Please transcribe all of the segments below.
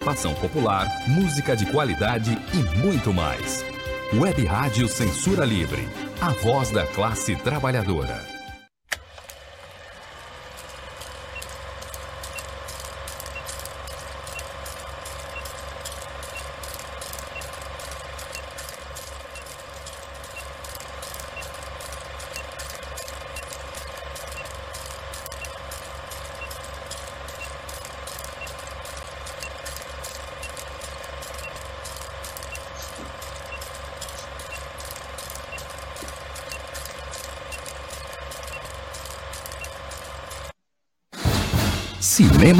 Participação popular, música de qualidade e muito mais. Web Rádio Censura Livre, a voz da classe trabalhadora. Cinema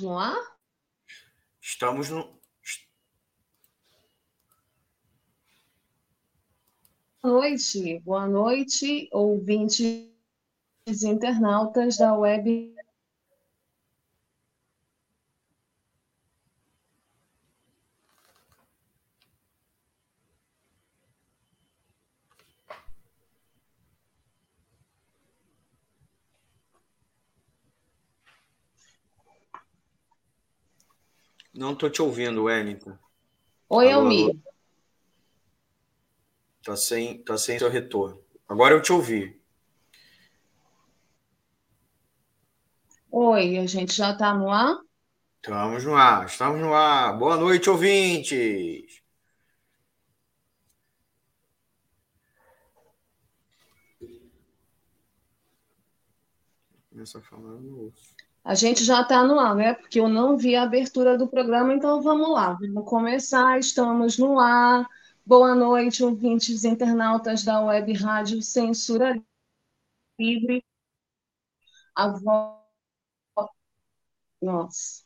Estamos no ar? Estamos no, noite, boa noite, ouvintes internautas da web. Não estou te ouvindo, Wellington. Oi, Almir. Tá sem, tá sem seu retorno. Agora eu te ouvi. Oi, a gente já está no ar? Estamos no ar, estamos no ar. Boa noite, ouvintes. Começa falando. A gente já está no ar, né? Porque eu não vi a abertura do programa, então vamos lá. Vamos começar. Estamos no ar. Boa noite, ouvintes internautas da Web Rádio Censura Livre. A voz. Nossa.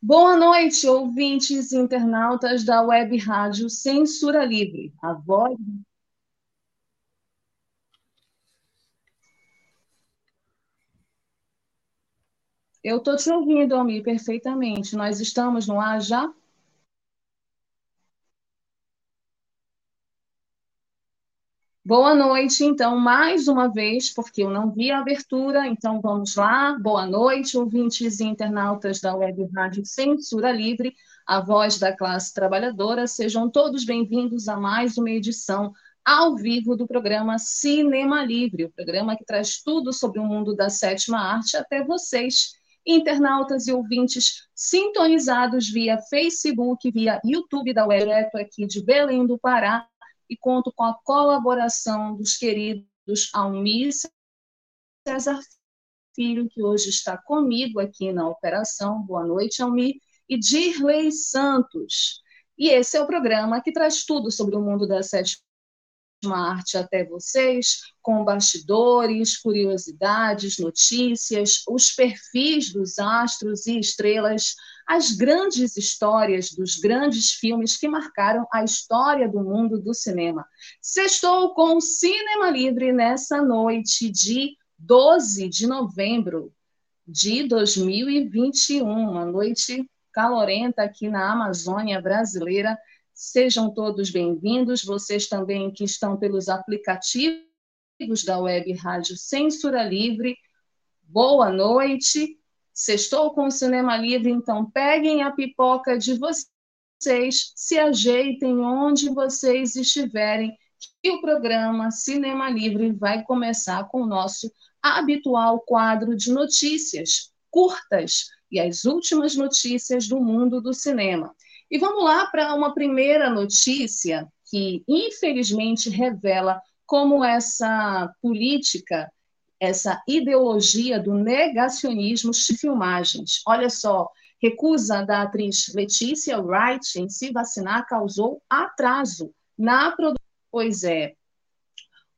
Boa noite, ouvintes internautas da Web Rádio Censura Livre. A voz Eu estou te ouvindo, Almir, perfeitamente. Nós estamos no ar já? Boa noite, então, mais uma vez, porque eu não vi a abertura, então vamos lá. Boa noite, ouvintes e internautas da Web Rádio Censura Livre, a voz da classe trabalhadora. Sejam todos bem-vindos a mais uma edição ao vivo do programa Cinema Livre, o programa que traz tudo sobre o mundo da sétima arte até vocês internautas e ouvintes sintonizados via Facebook, via YouTube da direto aqui de Belém do Pará, e conto com a colaboração dos queridos Almir César Filho, que hoje está comigo aqui na operação. Boa noite, Almir. E Dirley Santos. E esse é o programa que traz tudo sobre o mundo da sétima uma arte até vocês, com bastidores, curiosidades, notícias, os perfis dos astros e estrelas, as grandes histórias dos grandes filmes que marcaram a história do mundo do cinema. Sextou com o Cinema Livre nessa noite de 12 de novembro de 2021, uma noite calorenta aqui na Amazônia brasileira. Sejam todos bem-vindos, vocês também que estão pelos aplicativos da Web Rádio Censura Livre. Boa noite. Sextou com o Cinema Livre, então peguem a pipoca de vocês se ajeitem onde vocês estiverem, que o programa Cinema Livre vai começar com o nosso habitual quadro de notícias curtas e as últimas notícias do mundo do cinema. E vamos lá para uma primeira notícia que, infelizmente, revela como essa política, essa ideologia do negacionismo de filmagens. Olha só, recusa da atriz Letícia Wright em se vacinar causou atraso na produção. Pois é,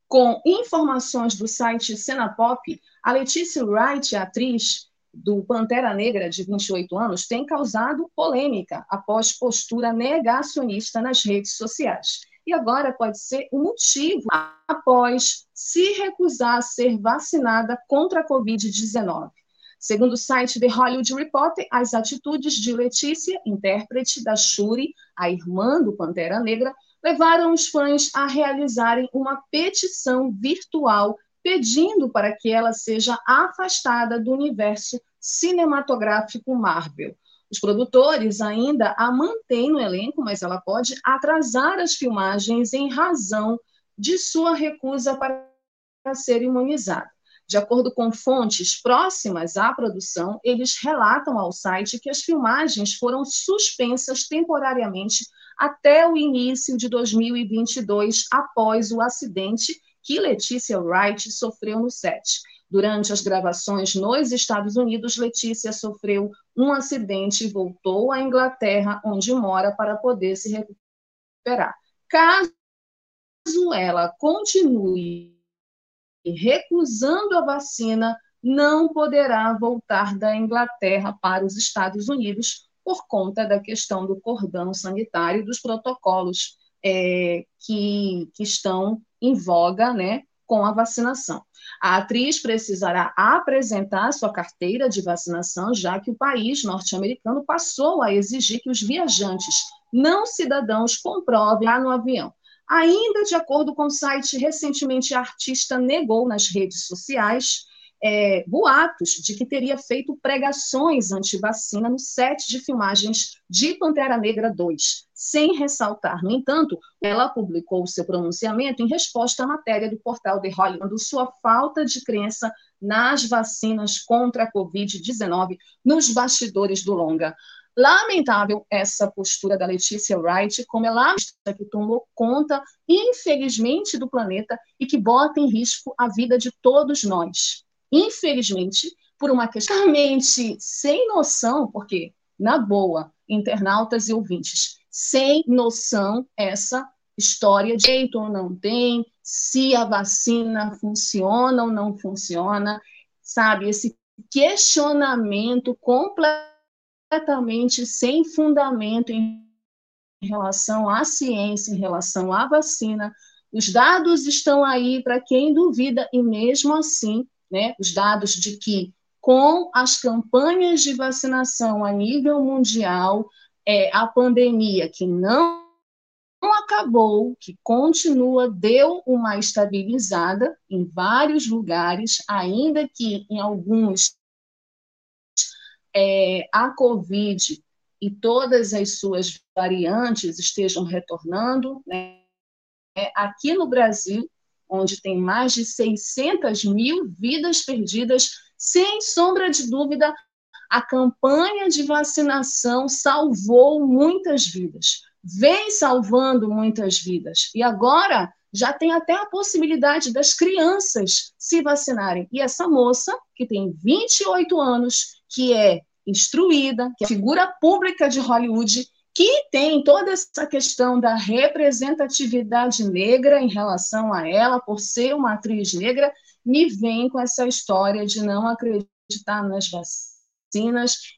com informações do site Cenapop, a Letícia Wright, a atriz, do Pantera Negra, de 28 anos, tem causado polêmica após postura negacionista nas redes sociais. E agora pode ser um motivo após se recusar a ser vacinada contra a Covid-19. Segundo o site The Hollywood Reporter, as atitudes de Letícia, intérprete da Shuri, a irmã do Pantera Negra, levaram os fãs a realizarem uma petição virtual pedindo para que ela seja afastada do universo cinematográfico Marvel. Os produtores ainda a mantêm no elenco, mas ela pode atrasar as filmagens em razão de sua recusa para ser imunizada. De acordo com fontes próximas à produção, eles relatam ao site que as filmagens foram suspensas temporariamente até o início de 2022, após o acidente que Letícia Wright sofreu no set. Durante as gravações nos Estados Unidos, Letícia sofreu um acidente e voltou à Inglaterra, onde mora, para poder se recuperar. Caso ela continue recusando a vacina, não poderá voltar da Inglaterra para os Estados Unidos por conta da questão do cordão sanitário e dos protocolos é, que, que estão em voga né, com a vacinação. A atriz precisará apresentar sua carteira de vacinação, já que o país norte-americano passou a exigir que os viajantes não cidadãos comprovem lá no avião. Ainda de acordo com o site, recentemente a artista negou nas redes sociais é, boatos de que teria feito pregações anti-vacina no set de filmagens de Pantera Negra 2, sem ressaltar, no entanto, ela publicou o seu pronunciamento em resposta à matéria do portal The Hollywood, sua falta de crença nas vacinas contra a Covid-19 nos bastidores do longa. Lamentável essa postura da Letícia Wright, como ela que tomou conta, infelizmente, do planeta e que bota em risco a vida de todos nós infelizmente, por uma questão mente sem noção, porque, na boa, internautas e ouvintes, sem noção essa história de jeito ou não tem, se a vacina funciona ou não funciona, sabe? Esse questionamento completamente sem fundamento em relação à ciência, em relação à vacina. Os dados estão aí para quem duvida, e mesmo assim né, os dados de que com as campanhas de vacinação a nível mundial, é, a pandemia que não, acabou, que continua, deu uma estabilizada em vários lugares, ainda que em alguns é, a Covid e todas as suas variantes estejam retornando. Né? Aqui no Brasil, onde tem mais de 600 mil vidas perdidas, sem sombra de dúvida, a campanha de vacinação salvou muitas vidas, vem salvando muitas vidas. E agora já tem até a possibilidade das crianças se vacinarem. E essa moça, que tem 28 anos, que é instruída, que é figura pública de Hollywood, que tem toda essa questão da representatividade negra em relação a ela, por ser uma atriz negra, me vem com essa história de não acreditar nas vacinas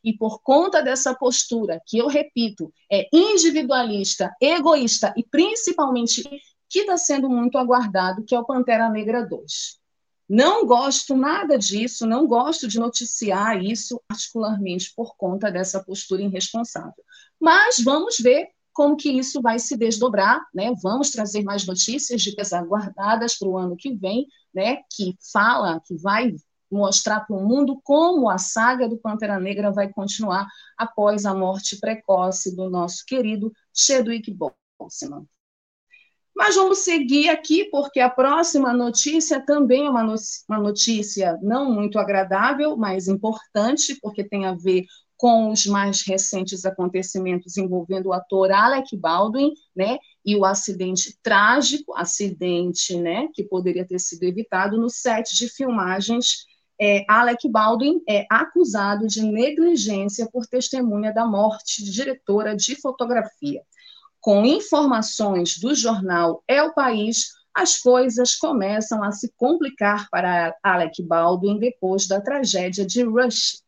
e por conta dessa postura, que eu repito, é individualista, egoísta e principalmente que está sendo muito aguardado, que é o Pantera Negra 2. Não gosto nada disso, não gosto de noticiar isso, particularmente por conta dessa postura irresponsável. Mas vamos ver como que isso vai se desdobrar, né? Vamos trazer mais notícias de pesar guardadas para o ano que vem, né? Que fala, que vai mostrar para o mundo como a saga do Pantera Negra vai continuar após a morte precoce do nosso querido Chadwick Boseman. Mas vamos seguir aqui, porque a próxima notícia também é uma, notícia não muito agradável, mas importante, porque tem a ver com os mais recentes acontecimentos envolvendo o ator Alec Baldwin, né, e o acidente trágico, acidente, né, que poderia ter sido evitado no set de filmagens. É, Alec Baldwin é acusado de negligência por testemunha da morte de diretora de fotografia. Com informações do jornal É o País, as coisas começam a se complicar para Alec Baldwin depois da tragédia de Rush.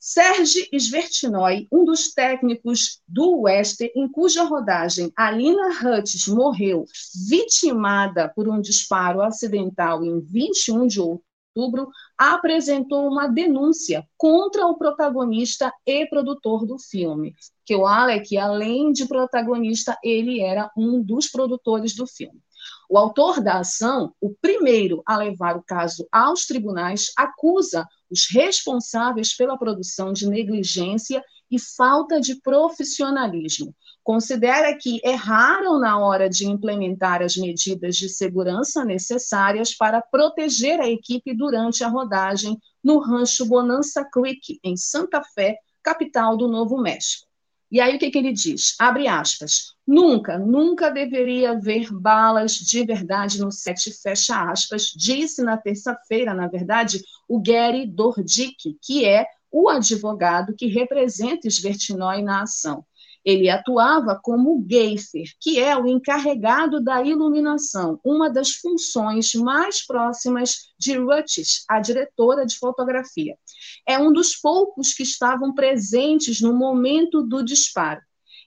Serge Svertinoy, um dos técnicos do Wester, em cuja rodagem Alina Hutch morreu vitimada por um disparo acidental em 21 de outubro, outubro, apresentou uma denúncia contra o protagonista e produtor do filme, que o Alec, além de protagonista, ele era um dos produtores do filme. O autor da ação, o primeiro a levar o caso aos tribunais, acusa os responsáveis pela produção de negligência e falta de profissionalismo. Considera que erraram na hora de implementar as medidas de segurança necessárias para proteger a equipe durante a rodagem no rancho Bonanza Creek, em Santa Fé, capital do Novo México. E aí o que, que ele diz? Abre aspas. Nunca, nunca deveria haver balas de verdade no set, fecha aspas, disse na terça-feira, na verdade, o Gary Dordick, que é o advogado que representa Svertinoy na ação. Ele atuava como gaffer, que é o encarregado da iluminação, uma das funções mais próximas de Rutsch, a diretora de fotografia. É um dos poucos que estavam presentes no momento do disparo.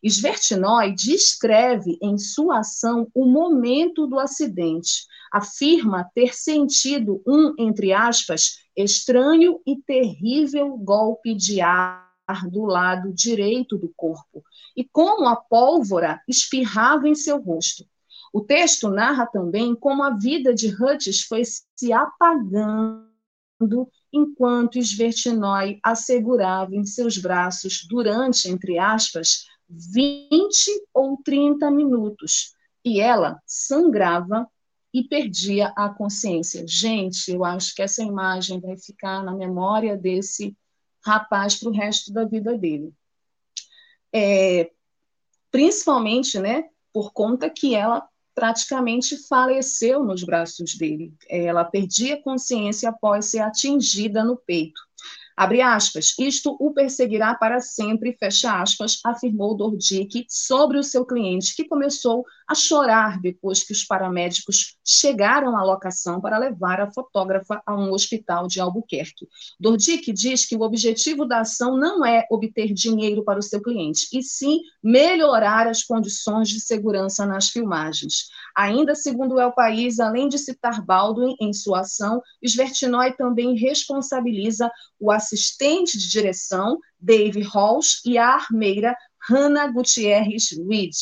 Svertinoy descreve em sua ação o momento do acidente. Afirma ter sentido um, entre aspas, estranho e terrível golpe de ar do lado direito do corpo, e como a pólvora espirrava em seu rosto. O texto narra também como a vida de Hutch foi se apagando enquanto Svertinoy assegurava em seus braços durante, entre aspas, 20 ou 30 minutos, e ela sangrava e perdia a consciência. Gente, eu acho que essa imagem vai ficar na memória desse rapaz para o resto da vida dele. É, principalmente, né, por conta que ela praticamente faleceu nos braços dele. Ela perdia consciência após ser atingida no peito. Abre aspas, isto o perseguirá para sempre, fecha aspas, afirmou Dordick sobre o seu cliente, que começou a chorar depois que os paramédicos chegaram à locação para levar a fotógrafa a um hospital de Albuquerque. Dordick diz que o objetivo da ação não é obter dinheiro para o seu cliente, e sim melhorar as condições de segurança nas filmagens. Ainda segundo El País, além de citar Baldwin em sua ação, Svertinoy também responsabiliza o assistente de direção, Dave Halls, e a armeira Hannah Gutierrez Reed.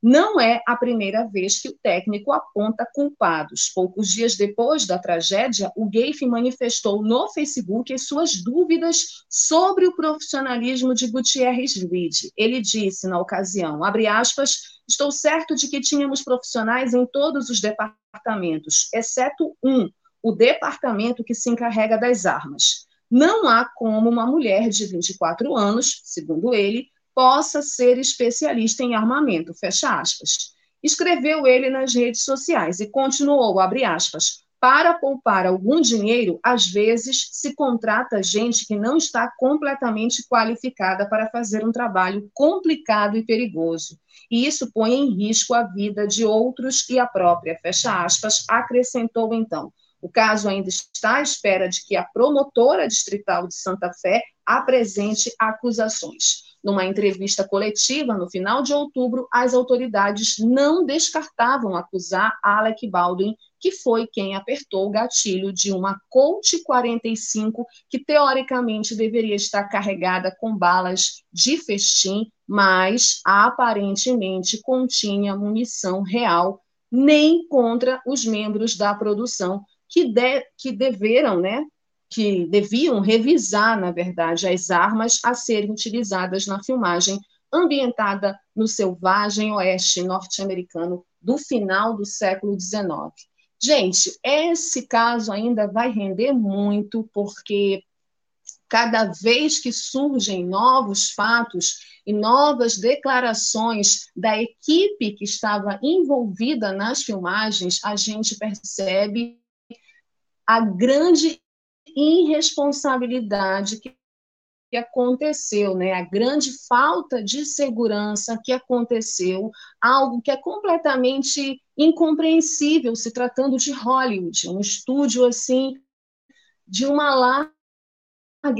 Não é a primeira vez que o técnico aponta culpados. Poucos dias depois da tragédia, o Gaife manifestou no Facebook as suas dúvidas sobre o profissionalismo de Gutierrez Reed. Ele disse na ocasião, aspas, estou certo de que tínhamos profissionais em todos os departamentos, exceto um, o departamento que se encarrega das armas. Não há como uma mulher de 24 anos, segundo ele, possa ser especialista em armamento, fecha aspas. Escreveu ele nas redes sociais e continuou, abre aspas, para poupar algum dinheiro, às vezes se contrata gente que não está completamente qualificada para fazer um trabalho complicado e perigoso. E isso põe em risco a vida de outros e a própria, fecha aspas, acrescentou então. O caso ainda está à espera de que a promotora distrital de Santa Fé apresente acusações. Numa entrevista coletiva no final de outubro, as autoridades não descartavam acusar Alec Baldwin, que foi quem apertou o gatilho de uma Colt 45 que teoricamente deveria estar carregada com balas de festim, mas aparentemente continha munição real, nem contra os membros da produção que, de, que deveram né, que deviam revisar, na verdade, as armas a serem utilizadas na filmagem ambientada no selvagem oeste norte-americano do final do século XIX. Gente, esse caso ainda vai render muito, porque cada vez que surgem novos fatos e novas declarações da equipe que estava envolvida nas filmagens, a gente percebe a grande irresponsabilidade que que aconteceu, né? A grande falta de segurança que aconteceu, algo que é completamente incompreensível se tratando de Hollywood, um estúdio assim de uma larga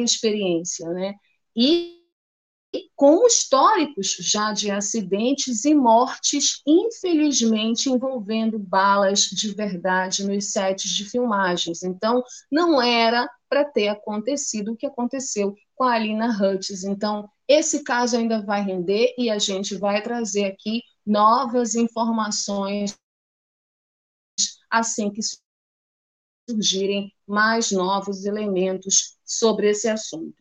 experiência, né? E com históricos já de acidentes e mortes, infelizmente envolvendo balas de verdade nos sets de filmagens. Então, não era para ter acontecido o que aconteceu com a Alina Hutz. Então, esse caso ainda vai render e a gente vai trazer aqui novas informações assim que surgirem mais novos elementos sobre esse assunto.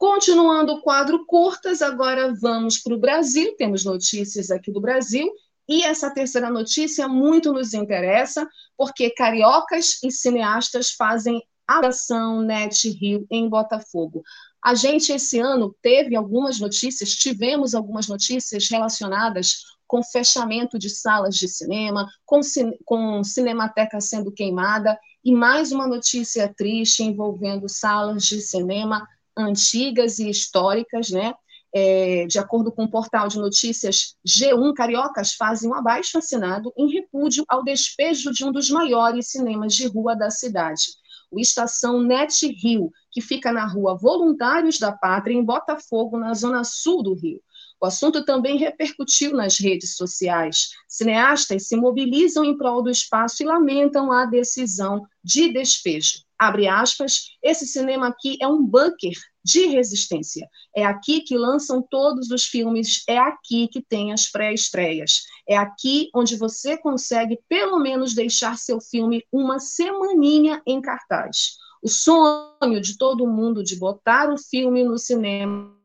Continuando o quadro curtas, agora vamos para o Brasil. Temos notícias aqui do Brasil. E essa terceira notícia muito nos interessa, porque cariocas e cineastas fazem ação Net Rio em Botafogo. A gente, esse ano, teve algumas notícias, tivemos algumas notícias relacionadas com fechamento de salas de cinema, com, com cinemateca sendo queimada, e mais uma notícia triste envolvendo salas de cinema antigas e históricas, né? É, de acordo com o portal de notícias G1, cariocas fazem um abaixo assinado em repúdio ao despejo de um dos maiores cinemas de rua da cidade, o Estação Net Rio, que fica na rua Voluntários da Pátria, em Botafogo, na zona sul do Rio. O assunto também repercutiu nas redes sociais. Cineastas se mobilizam em prol do espaço e lamentam a decisão de despejo abre aspas, esse cinema aqui é um bunker de resistência. É aqui que lançam todos os filmes, é aqui que tem as pré-estreias. É aqui onde você consegue pelo menos deixar seu filme uma semaninha em cartaz. O sonho de todo mundo de botar o filme no cinema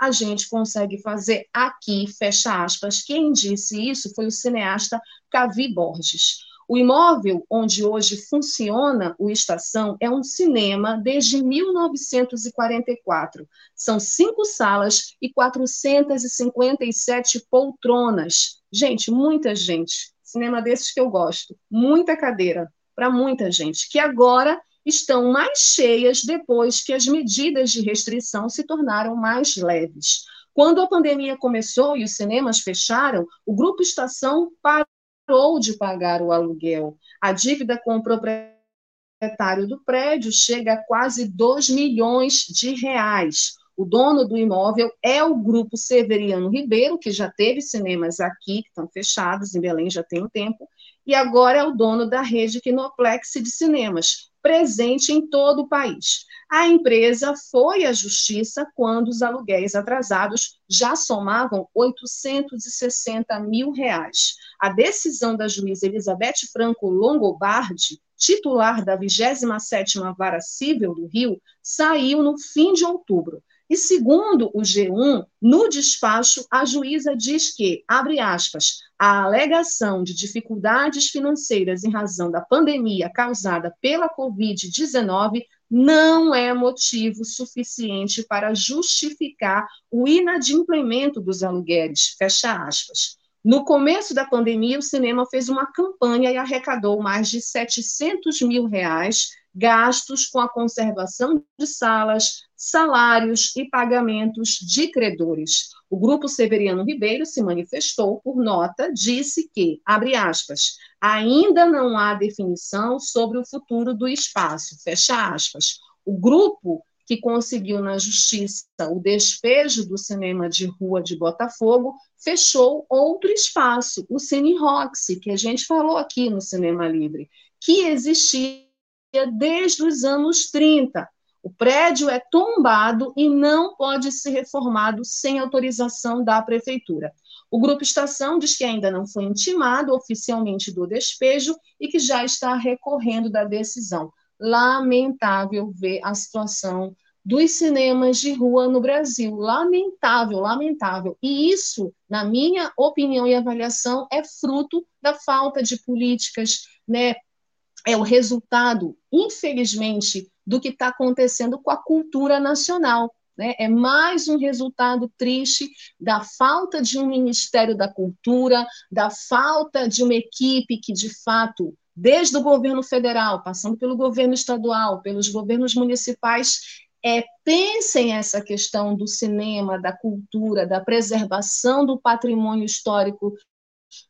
a gente consegue fazer aqui, fecha aspas. Quem disse isso foi o cineasta Cavi Borges. O imóvel onde hoje funciona o Estação é um cinema desde 1944. São cinco salas e 457 poltronas. Gente, muita gente. Cinema desses que eu gosto. Muita cadeira para muita gente, que agora estão mais cheias depois que as medidas de restrição se tornaram mais leves. Quando a pandemia começou e os cinemas fecharam, o Grupo Estação parou parou de pagar o aluguel. A dívida com o proprietário do prédio chega a quase 2 milhões de reais. O dono do imóvel é o Grupo Severiano Ribeiro, que já teve cinemas aqui, que estão fechados, em Belém já tem um tempo, e agora é o dono da rede Kinoplex de cinemas, presente em todo o país. A empresa foi à justiça quando os aluguéis atrasados já somavam 860 mil reais. A decisão da juíza Elizabeth Franco Longobardi, titular da 27ª Vara Civil do Rio, saiu no fim de outubro. E segundo o G1, no despacho, a juíza diz que, abre aspas, a alegação de dificuldades financeiras em razão da pandemia causada pela Covid-19 não é motivo suficiente para justificar o inadimplemento dos aluguéis, fecha aspas. No começo da pandemia, o cinema fez uma campanha e arrecadou mais de 700 mil reais gastos com a conservação de salas, salários e pagamentos de credores. O Grupo Severiano Ribeiro se manifestou por nota, disse que, abre aspas, ainda não há definição sobre o futuro do espaço, fecha aspas. O grupo que conseguiu na justiça o despejo do cinema de rua de Botafogo, fechou outro espaço, o Cine Roxy, que a gente falou aqui no Cinema Livre, que existia desde os anos 30. O prédio é tombado e não pode ser reformado sem autorização da prefeitura. O Grupo Estação diz que ainda não foi intimado oficialmente do despejo e que já está recorrendo da decisão. lamentável ver a situação dos cinemas de rua no Brasil. Lamentável, lamentável. E isso, na minha opinião e avaliação, é fruto da falta de políticas, né? É o resultado, infelizmente, do que está acontecendo com a cultura nacional. Né? É mais um resultado triste da falta de um Ministério da Cultura, da falta de uma equipe que, de fato, desde o governo federal, passando pelo governo estadual, pelos governos municipais, é, pensem essa questão do cinema, da cultura, da preservação do patrimônio histórico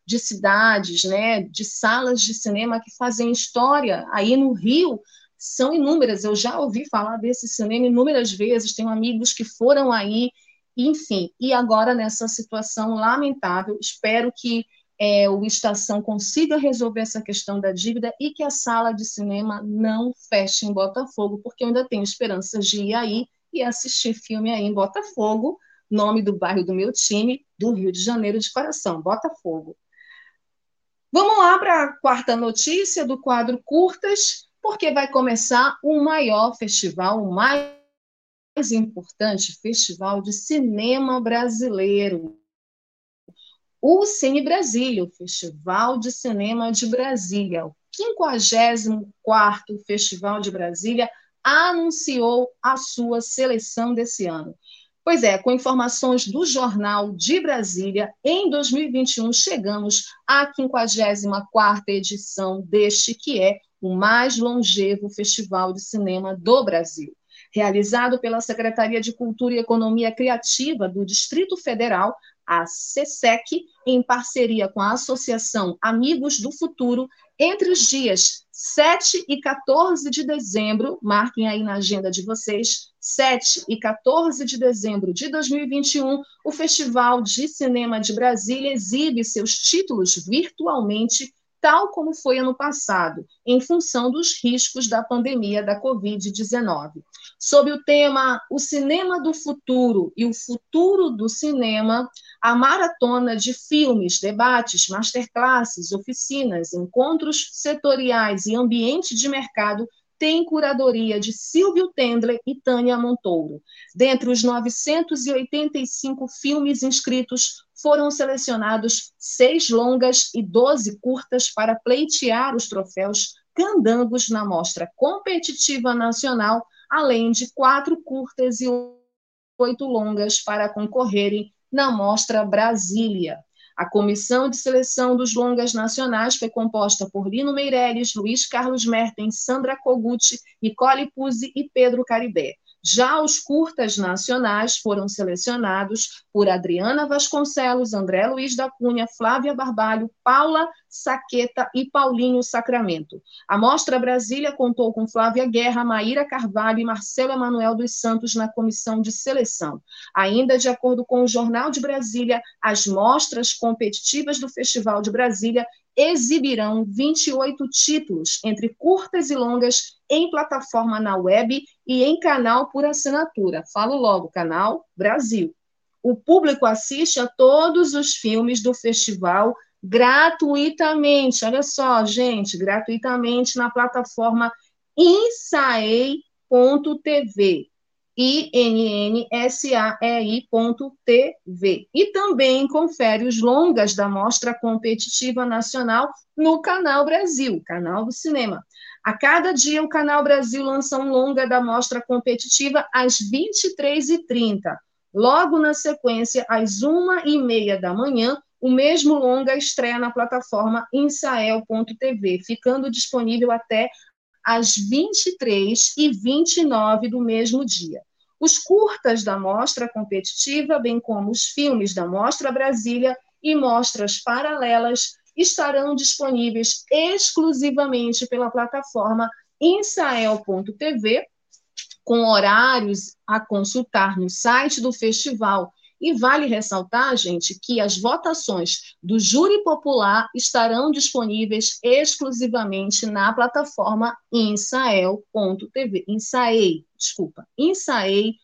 de cidades, né, de salas de cinema que fazem história. Aí no Rio são inúmeras, eu já ouvi falar desse cinema inúmeras vezes, tenho amigos que foram aí, enfim. E agora nessa situação lamentável, espero que é, o Estação consiga resolver essa questão da dívida e que a sala de cinema não feche em Botafogo, porque eu ainda tenho esperanças de ir aí e assistir filme aí em Botafogo, nome do bairro do meu time, do Rio de Janeiro de coração, Botafogo. Vamos lá para a quarta notícia do quadro Curtas, porque vai começar o maior festival, o mais importante festival de cinema brasileiro, o Cine Brasília, o Festival de Cinema de Brasília, o 54º Festival de Brasília, anunciou a sua seleção desse ano. Pois é, com informações do Jornal de Brasília, em 2021 chegamos à 54ª edição deste que é o mais longevo festival de cinema do Brasil. Realizado pela Secretaria de Cultura e Economia Criativa do Distrito Federal, a SESEC, em parceria com a Associação Amigos do Futuro, entre os dias 7 e 14 de dezembro, marquem aí na agenda de vocês, 7 e 14 de dezembro de 2021, o Festival de Cinema de Brasília exibe seus títulos virtualmente tal como foi ano passado, em função dos riscos da pandemia da Covid-19. Sob o tema O Cinema do Futuro e o Futuro do Cinema, a maratona de filmes, debates, masterclasses, oficinas, encontros setoriais e ambiente de mercado tem curadoria de Silvio Tendler e Tânia Montouro. Dentre os 985 filmes inscritos, foram selecionados seis longas e doze curtas para pleitear os troféus Candangos na Mostra Competitiva Nacional, além de quatro curtas e oito longas para concorrerem na Mostra Brasília. A comissão de seleção dos longas nacionais foi composta por Lino Meireles, Luiz Carlos Mertens, Sandra Koguchi, Nicole Puzzi e Pedro Caribé. Já os curtas nacionais foram selecionados por Adriana Vasconcelos, André Luiz da Cunha, Flávia Barbalho, Paula Saqueta e Paulinho Sacramento. A Mostra Brasília contou com Flávia Guerra, Maíra Carvalho e Marcelo Emanuel dos Santos na comissão de seleção. Ainda de acordo com o Jornal de Brasília, as mostras competitivas do Festival de Brasília exibirão 28 títulos, entre curtas e longas, em plataforma na web e em canal por assinatura. Falo logo, canal Brasil. O público assiste a todos os filmes do festival gratuitamente. Olha só, gente, gratuitamente na plataforma insaei.tv innsai.tv. E também confere os longas da Mostra Competitiva Nacional no Canal Brasil, canal do cinema. A cada dia, o Canal Brasil lança um longa da Mostra Competitiva às 23h30. Logo na sequência, às 1h30 da manhã, o mesmo longa estreia na plataforma insael.tv, ficando disponível até às 23 e 29 do mesmo dia. Os curtas da mostra competitiva, bem como os filmes da Mostra Brasília e mostras paralelas, estarão disponíveis exclusivamente pela plataforma insael.tv, com horários a consultar no site do festival e vale ressaltar, gente, que as votações do júri popular estarão disponíveis exclusivamente na plataforma insael.tv, insaei, desculpa, insaei.tv.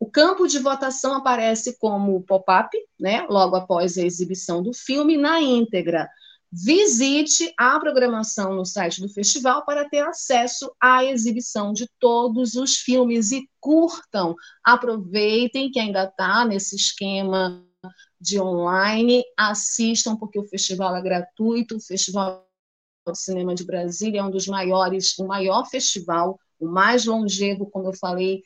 O campo de votação aparece como pop-up, né, logo após a exibição do filme, na íntegra. Visite a programação no site do festival para ter acesso à exibição de todos os filmes e curtam. Aproveitem que ainda está nesse esquema de online, assistam, porque o festival é gratuito, o Festival de Cinema de Brasília é um dos maiores, o maior festival, o mais longevo, como eu falei,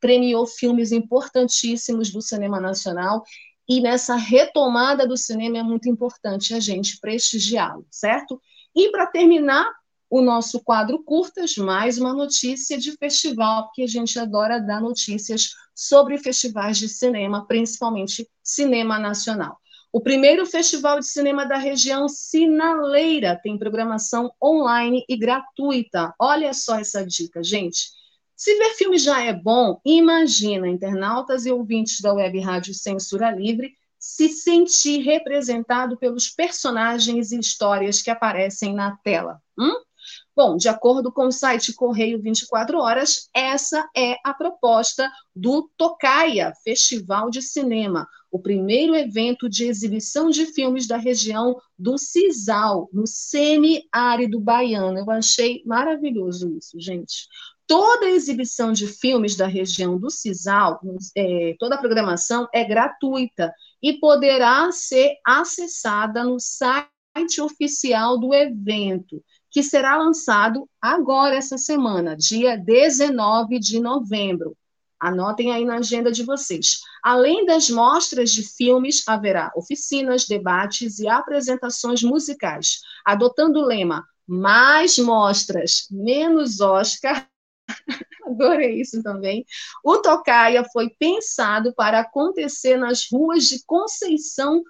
premiou filmes importantíssimos do cinema nacional e nessa retomada do cinema é muito importante a gente prestigiá-lo, certo? E para terminar o nosso quadro curtas, mais uma notícia de festival, porque a gente adora dar notícias sobre festivais de cinema, principalmente cinema nacional. O primeiro festival de cinema da região, Sinaleira, tem programação online e gratuita. Olha só essa dica, gente. Se ver filme já é bom, imagina internautas e ouvintes da Web Rádio Censura Livre se sentir representado pelos personagens e histórias que aparecem na tela. Hum? Bom, de acordo com o site Correio 24 Horas, essa é a proposta do Tocaia Festival de Cinema, o primeiro evento de exibição de filmes da região do Cisal, no semiárido baiano. Eu achei maravilhoso isso, gente. Toda a exibição de filmes da região do Cisal, é, toda a programação é gratuita e poderá ser acessada no site oficial do evento, que será lançado agora essa semana, dia 19 de novembro. Anotem aí na agenda de vocês. Além das mostras de filmes, haverá oficinas, debates e apresentações musicais, adotando o lema mais mostras, menos Oscar, Adorei isso também. O Tocaia foi pensado para acontecer nas ruas de Conceição,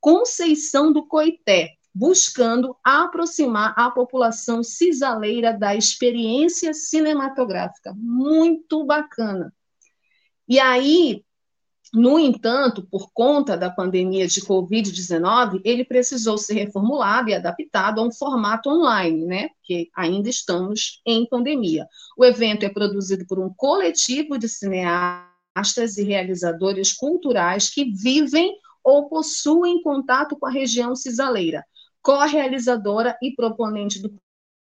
Conceição do Coité, buscando aproximar a população cisaleira da experiência cinematográfica. Muito bacana. E aí, no entanto, por conta da pandemia de Covid-19, ele precisou ser reformulado e adaptado a um formato online, né? Porque ainda estamos em pandemia. O evento é produzido por um coletivo de cineastas e realizadores culturais que vivem ou possuem contato com a região cisaleira. Co-realizadora e proponente do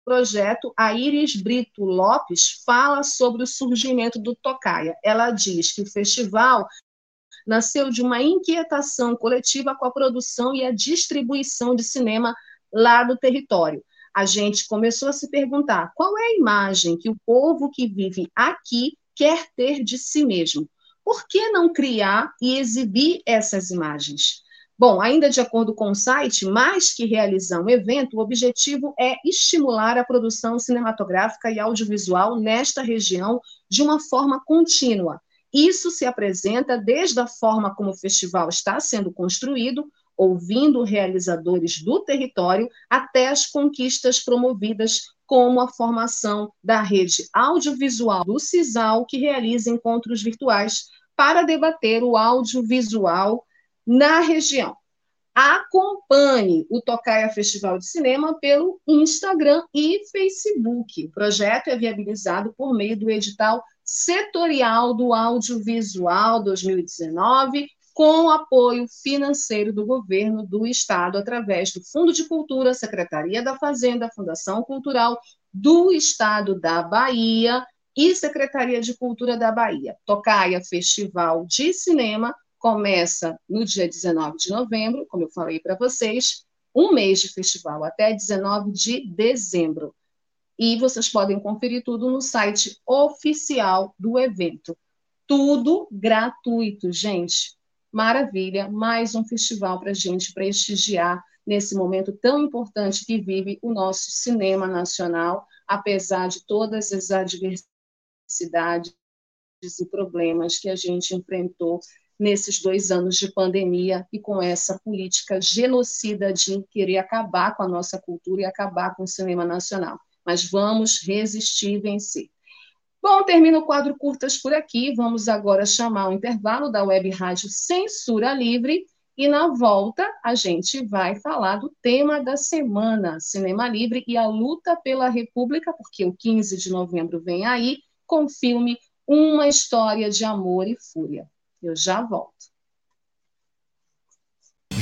projeto, a Iris Brito Lopes fala sobre o surgimento do Tocaia. Ela diz que o festival nasceu de uma inquietação coletiva com a produção e a distribuição de cinema lá do território. A gente começou a se perguntar qual é a imagem que o povo que vive aqui quer ter de si mesmo. Por que não criar e exibir essas imagens? Bom, ainda de acordo com o site, mais que realizar um evento, o objetivo é estimular a produção cinematográfica e audiovisual nesta região de uma forma contínua, isso se apresenta desde a forma como o festival está sendo construído, ouvindo realizadores do território, até as conquistas promovidas, como a formação da rede audiovisual do CISAL, que realiza encontros virtuais para debater o audiovisual na região. Acompanhe o Tocaia Festival de Cinema pelo Instagram e Facebook. O projeto é viabilizado por meio do edital setorial do audiovisual 2019, com apoio financeiro do governo do estado através do Fundo de Cultura, Secretaria da Fazenda, Fundação Cultural do Estado da Bahia e Secretaria de Cultura da Bahia. Tocaia Festival de Cinema começa no dia 19 de novembro, como eu falei para vocês, um mês de festival até 19 de dezembro e vocês podem conferir tudo no site oficial do evento. Tudo gratuito, gente. Maravilha, mais um festival para a gente prestigiar nesse momento tão importante que vive o nosso cinema nacional, apesar de todas as adversidades e problemas que a gente enfrentou nesses dois anos de pandemia e com essa política genocida de querer acabar com a nossa cultura e acabar com o cinema nacional mas vamos resistir e vencer. Bom, termino o quadro curtas por aqui. Vamos agora chamar o intervalo da Web Rádio Censura Livre. E na volta, a gente vai falar do tema da semana, Cinema Livre e a luta pela República, porque o 15 de novembro vem aí com o filme Uma História de Amor e Fúria. Eu já volto.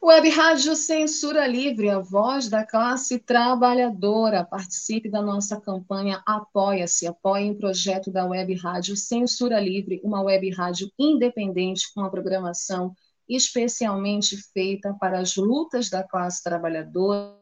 Web Rádio Censura Livre, a voz da classe trabalhadora. Participe da nossa campanha Apoia-se, apoie o projeto da Web Rádio Censura Livre, uma web rádio independente com uma programação especialmente feita para as lutas da classe trabalhadora,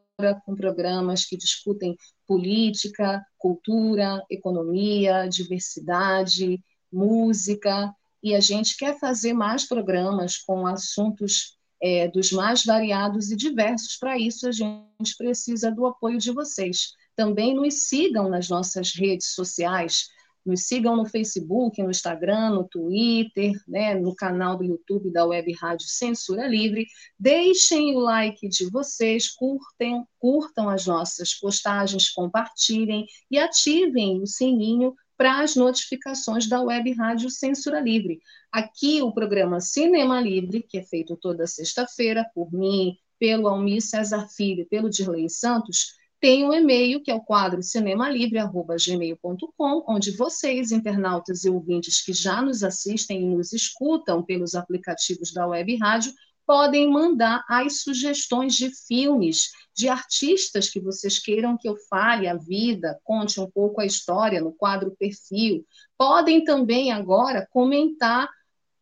com programas que discutem política, cultura, economia, diversidade, música, e a gente quer fazer mais programas com assuntos é, dos mais variados e diversos. Para isso, a gente precisa do apoio de vocês. Também nos sigam nas nossas redes sociais, nos sigam no Facebook, no Instagram, no Twitter, né, no canal do YouTube da Web Rádio Censura Livre. Deixem o like de vocês, curtem, curtam as nossas postagens, compartilhem e ativem o sininho para as notificações da Web Rádio Censura Livre. Aqui o programa Cinema Livre, que é feito toda sexta-feira por mim, pelo Almir César Filho, pelo Dirley Santos, tem um e-mail que é o quadro cinemalivre@gmail.com, onde vocês, internautas e ouvintes que já nos assistem e nos escutam pelos aplicativos da Web Rádio, podem mandar as sugestões de filmes, de artistas que vocês queiram que eu fale a vida, conte um pouco a história no quadro perfil. Podem também agora comentar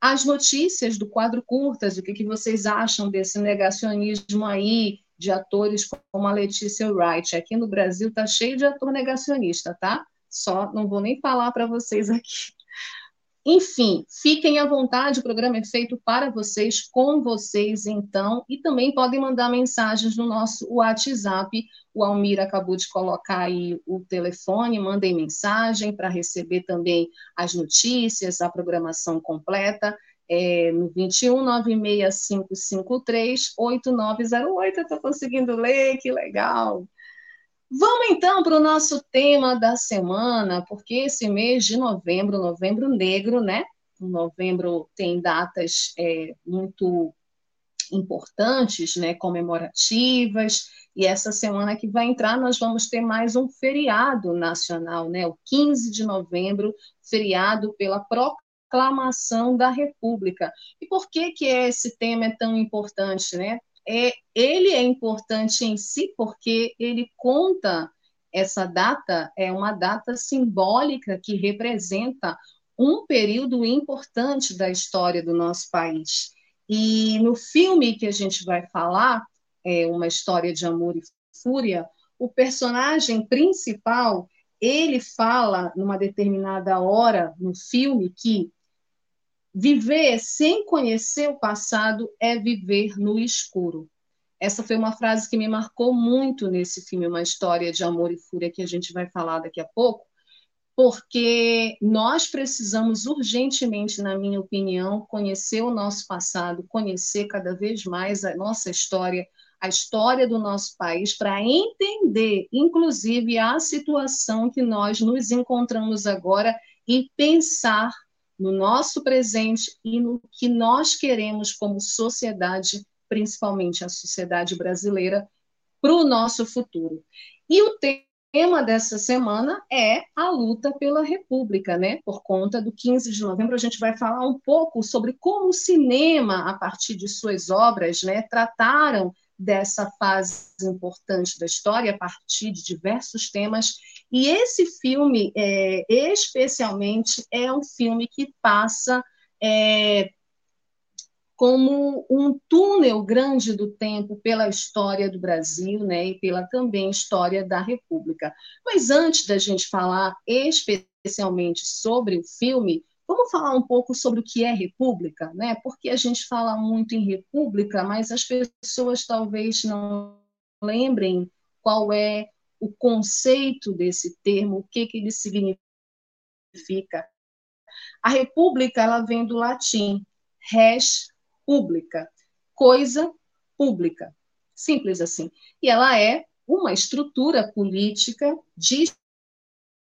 as notícias do quadro curtas, o que, que vocês acham desse negacionismo aí de atores como a Letícia Wright. Aqui no Brasil tá cheio de ator negacionista, tá? Só não vou nem falar para vocês aqui. Enfim, fiquem à vontade, o programa é feito para vocês, com vocês, então, e também podem mandar mensagens no nosso WhatsApp. O Almir acabou de colocar aí o telefone, mandem mensagem para receber também as notícias, a programação completa. É, no 21 96553 8908. Eu estou conseguindo ler, que legal! Vamos então para o nosso tema da semana, porque esse mês de novembro, novembro negro, né? O novembro tem datas é, muito importantes, né, comemorativas, e essa semana que vai entrar nós vamos ter mais um feriado nacional, né, o 15 de novembro, feriado pela proclamação da República. E por que que esse tema é tão importante, né? É, ele é importante em si porque ele conta essa data, é uma data simbólica que representa um período importante da história do nosso país. E no filme que a gente vai falar, é uma história de amor e fúria, o personagem principal ele fala numa determinada hora no filme que viver sem conhecer o passado é viver no escuro. Essa foi uma frase que me marcou muito nesse filme, uma história de amor e fúria que a gente vai falar daqui a pouco, porque nós precisamos urgentemente, na minha opinião, conhecer o nosso passado, conhecer cada vez mais a nossa história, a história do nosso país, para entender, inclusive, a situação que nós nos encontramos agora e pensar no nosso presente e no que nós queremos como sociedade, principalmente a sociedade brasileira, para o nosso futuro. E o tema dessa semana é a luta pela República, né? Por conta do 15 de novembro, a gente vai falar um pouco sobre como o cinema, a partir de suas obras, né, trataram dessa fase importante da história a partir de diversos temas. E esse filme, é, especialmente, é um filme que passa é, como um túnel grande do tempo pela história do Brasil, né, e pela também história da República. Mas antes da gente falar especialmente sobre o filme, Vamos falar um pouco sobre o que é república, né? Porque a gente fala muito em república, mas as pessoas talvez não lembrem qual é o conceito desse termo, o que, que ele significa. A república ela vem do latim res publica, coisa pública, simples assim. E ela é uma estrutura política de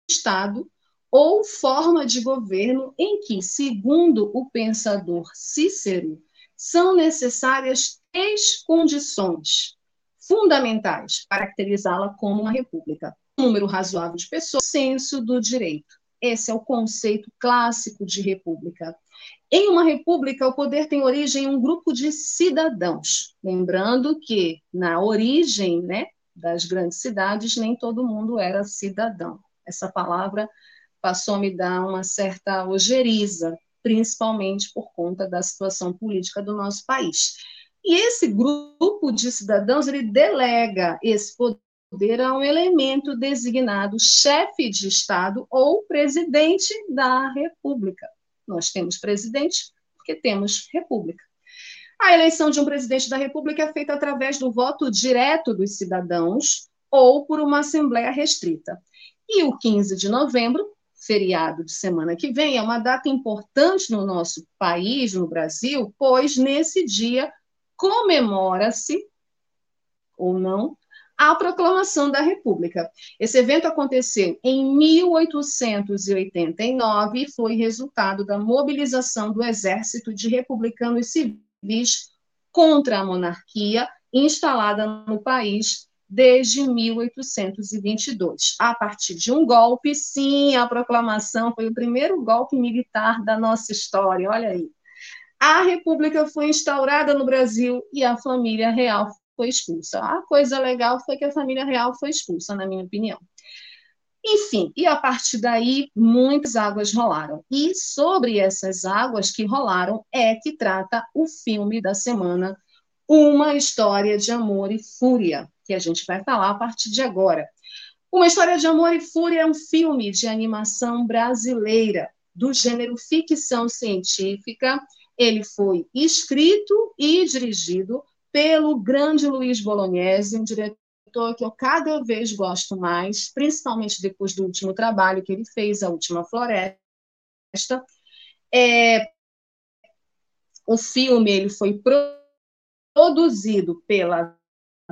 Estado ou forma de governo em que, segundo o pensador Cícero, são necessárias três condições fundamentais para caracterizá-la como uma república: número razoável de pessoas, senso do direito. Esse é o conceito clássico de república. Em uma república, o poder tem origem em um grupo de cidadãos. Lembrando que, na origem né, das grandes cidades, nem todo mundo era cidadão. Essa palavra passou a me dar uma certa ojeriza, principalmente por conta da situação política do nosso país. E esse grupo de cidadãos, ele delega esse poder a um elemento designado chefe de Estado ou presidente da República. Nós temos presidente porque temos república. A eleição de um presidente da República é feita através do voto direto dos cidadãos ou por uma assembleia restrita. E o 15 de novembro feriado de semana que vem, é uma data importante no nosso país, no Brasil, pois nesse dia comemora-se, ou não, a proclamação da República. Esse evento aconteceu em 1889 e foi resultado da mobilização do exército de republicanos civis contra a monarquia instalada no país desde 1822. A partir de um golpe, sim, a proclamação foi o primeiro golpe militar da nossa história, olha aí. A República foi instaurada no Brasil e a família real foi expulsa. A coisa legal foi que a família real foi expulsa, na minha opinião. Enfim, e a partir daí muitas águas rolaram. E sobre essas águas que rolaram é que trata o filme da semana, Uma História de Amor e Fúria, que a gente vai falar a partir de agora. Uma História de Amor e Fúria é um filme de animação brasileira do gênero ficção científica. Ele foi escrito e dirigido pelo grande Luiz Bolognese, um diretor que eu cada vez gosto mais, principalmente depois do último trabalho que ele fez, A Última Floresta. É, o filme ele foi produzido pela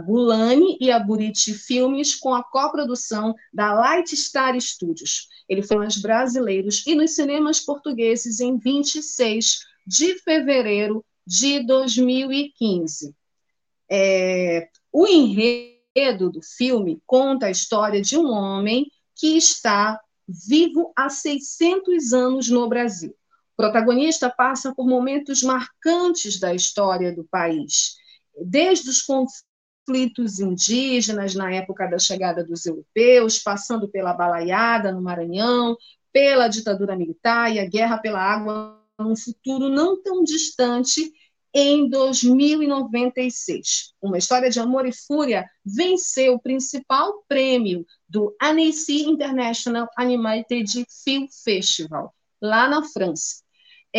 Gulani e a Buriti Filmes, com a coprodução da Light Star Studios. Ele foi nos brasileiros e nos cinemas portugueses em 26 de fevereiro de 2015. É, o enredo do filme conta a história de um homem que está vivo há 600 anos no Brasil. O protagonista passa por momentos marcantes da história do país, desde os conflitos indígenas na época da chegada dos europeus, passando pela balaiada no Maranhão, pela ditadura militar e a guerra pela água num futuro não tão distante em 2096. Uma história de amor e fúria venceu o principal prêmio do Annecy International Animated Film Festival, lá na França.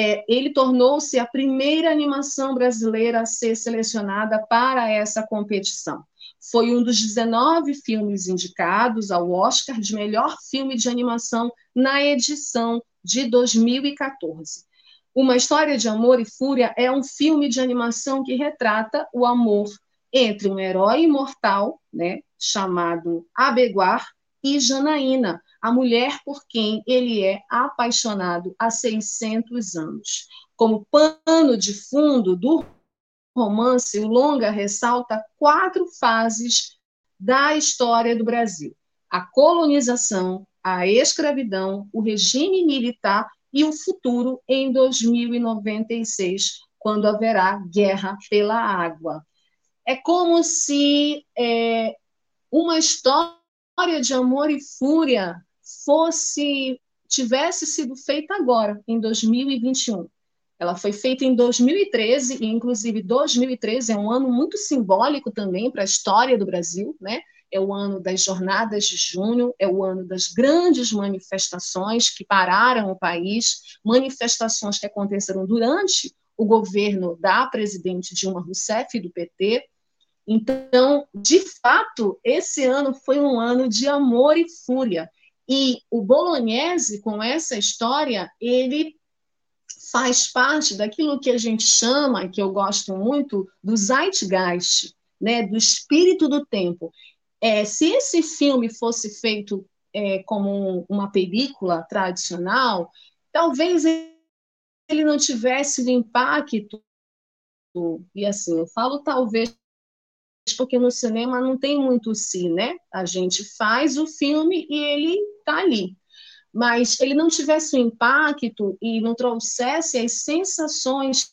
É, ele tornou-se a primeira animação brasileira a ser selecionada para essa competição. Foi um dos 19 filmes indicados ao Oscar de melhor filme de animação na edição de 2014. Uma História de Amor e Fúria é um filme de animação que retrata o amor entre um herói imortal, né, chamado Abeguar, e Janaína, a mulher por quem ele é apaixonado há 600 anos. Como pano de fundo do romance, o longa ressalta quatro fases da história do Brasil: a colonização, a escravidão, o regime militar e o futuro em 2096, quando haverá guerra pela água. É como se é, uma história de amor e fúria fosse tivesse sido feita agora, em 2021. Ela foi feita em 2013 e, inclusive, 2013 é um ano muito simbólico também para a história do Brasil, né? é o ano das jornadas de junho, é o ano das grandes manifestações que pararam o país, manifestações que aconteceram durante o governo da presidente Dilma Rousseff do PT. Então, de fato, esse ano foi um ano de amor e fúria. E o Bolognese, com essa história, ele faz parte daquilo que a gente chama, que eu gosto muito, do zeitgeist, né, do espírito do tempo. É, se esse filme fosse feito é, como uma película tradicional, talvez ele não tivesse o impacto. E assim, eu falo talvez porque no cinema não tem muito si, né? A gente faz o filme e ele está ali. Mas ele não tivesse o impacto e não trouxesse as sensações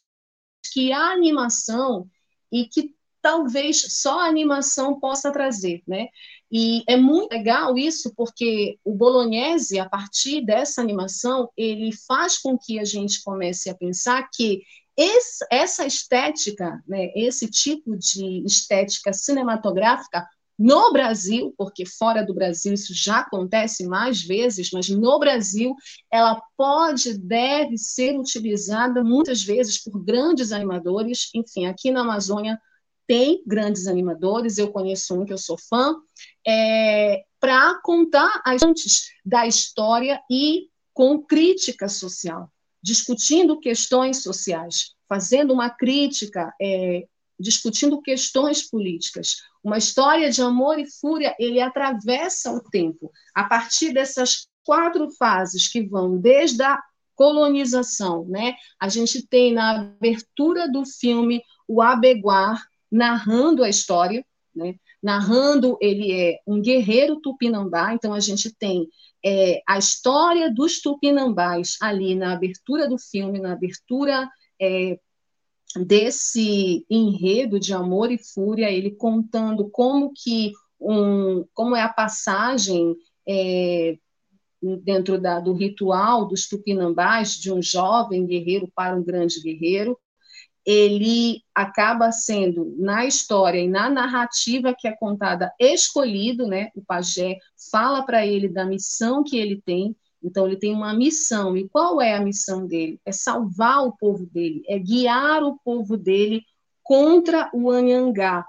que a animação e que talvez só a animação possa trazer, né? E é muito legal isso porque o Bolognese, a partir dessa animação, ele faz com que a gente comece a pensar que esse, essa estética, né, esse tipo de estética cinematográfica no Brasil, porque fora do Brasil isso já acontece mais vezes, mas no Brasil ela pode, deve ser utilizada muitas vezes por grandes animadores. Enfim, aqui na Amazônia tem grandes animadores, eu conheço um que eu sou fã, é, para contar as antes da história e com crítica social, discutindo questões sociais, fazendo uma crítica, é, discutindo questões políticas. Uma história de amor e fúria, ele atravessa o tempo, a partir dessas quatro fases que vão desde a colonização, né? A gente tem na abertura do filme o Abeguar, narrando a história, né? Narrando, ele é um guerreiro tupinambá, então a gente tem é, a história dos tupinambás ali na abertura do filme, na abertura é, desse enredo de amor e fúria, ele contando como que um, como é a passagem é, dentro da, do ritual dos tupinambás de um jovem guerreiro para um grande guerreiro, ele acaba sendo, na história e na narrativa que é contada, escolhido, né? O pajé fala para ele da missão que ele tem, então ele tem uma missão, e qual é a missão dele? É salvar o povo dele, é guiar o povo dele contra o Anhangá,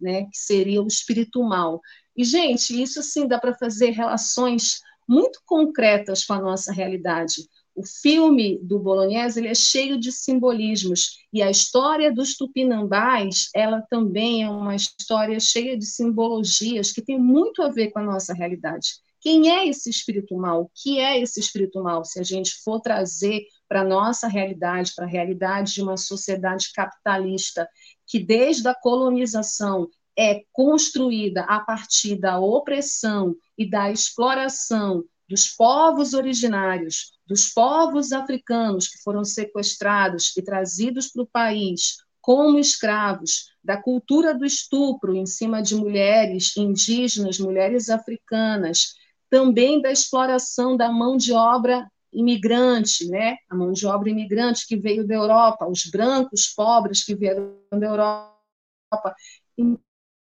né? Que seria o espírito mal. E, gente, isso assim dá para fazer relações muito concretas com a nossa realidade o filme do Bolognese ele é cheio de simbolismos e a história dos tupinambás ela também é uma história cheia de simbologias que tem muito a ver com a nossa realidade. Quem é esse espírito mal? O que é esse espírito mal? Se a gente for trazer para a nossa realidade, para a realidade de uma sociedade capitalista que desde a colonização é construída a partir da opressão e da exploração dos povos originários, dos povos africanos que foram sequestrados e trazidos para o país como escravos, da cultura do estupro em cima de mulheres indígenas, mulheres africanas, também da exploração da mão de obra imigrante, né? A mão de obra imigrante que veio da Europa, os brancos pobres que vieram da Europa.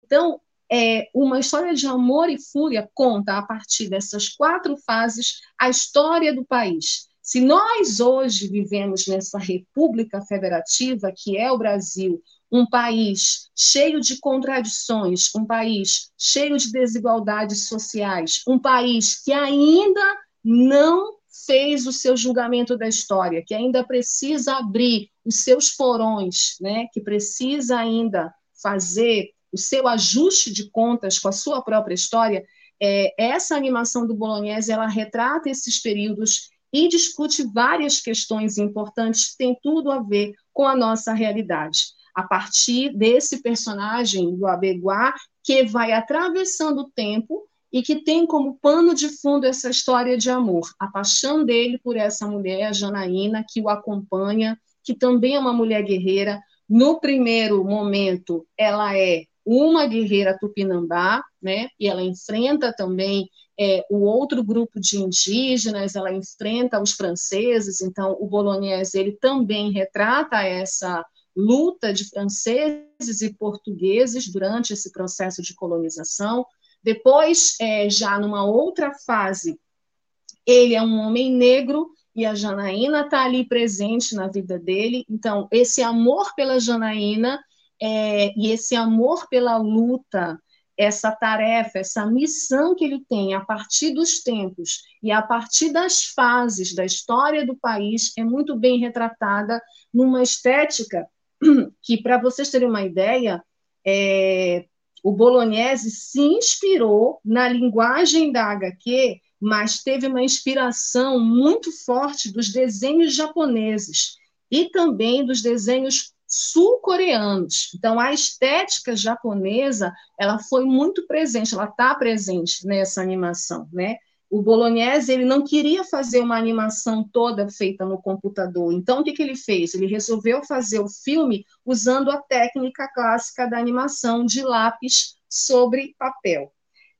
Então, é, uma história de amor e fúria conta, a partir dessas quatro fases, a história do país. Se nós hoje vivemos nessa república federativa, que é o Brasil, um país cheio de contradições, um país cheio de desigualdades sociais, um país que ainda não fez o seu julgamento da história, que ainda precisa abrir os seus porões, né, que precisa ainda fazer o seu ajuste de contas com a sua própria história, é, essa animação do Bolognese ela retrata esses períodos e discute várias questões importantes que têm tudo a ver com a nossa realidade. A partir desse personagem do Abeguá, que vai atravessando o tempo e que tem como pano de fundo essa história de amor, a paixão dele por essa mulher, a Janaína, que o acompanha, que também é uma mulher guerreira. No primeiro momento, ela é uma guerreira tupinambá, né? E ela enfrenta também é, o outro grupo de indígenas, ela enfrenta os franceses. Então, o Bolognese ele também retrata essa luta de franceses e portugueses durante esse processo de colonização. Depois, é, já numa outra fase, ele é um homem negro e a Janaína está ali presente na vida dele. Então, esse amor pela Janaína é, e esse amor pela luta, essa tarefa, essa missão que ele tem a partir dos tempos e a partir das fases da história do país é muito bem retratada numa estética que, para vocês terem uma ideia, é, o Bolognese se inspirou na linguagem da HQ, mas teve uma inspiração muito forte dos desenhos japoneses e também dos desenhos sul-coreanos. Então, a estética japonesa, ela foi muito presente, ela está presente nessa animação, né? O Bolognese, ele não queria fazer uma animação toda feita no computador. Então, o que, que ele fez? Ele resolveu fazer o filme usando a técnica clássica da animação de lápis sobre papel.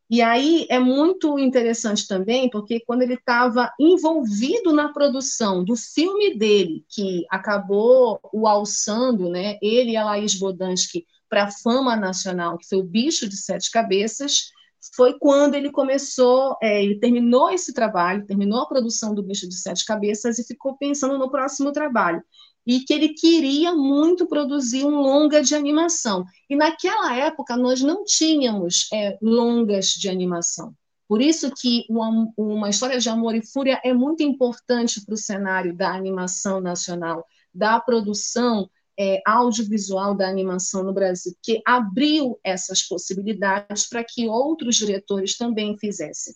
E aí é muito interessante também, porque quando ele estava envolvido na produção do filme dele, que acabou o alçando, né, ele e a Laís Bodansky, para a fama nacional, que foi o Bicho de Sete Cabeças, foi quando ele começou, é, ele terminou esse trabalho, terminou a produção do Bicho de Sete Cabeças e ficou pensando no próximo trabalho e que ele queria muito produzir um longa de animação. E naquela época nós não tínhamos é, longas de animação. Por isso que uma, uma história de amor e fúria é muito importante para o cenário da animação nacional, da produção é, audiovisual da animação no Brasil, que abriu essas possibilidades para que outros diretores também fizessem.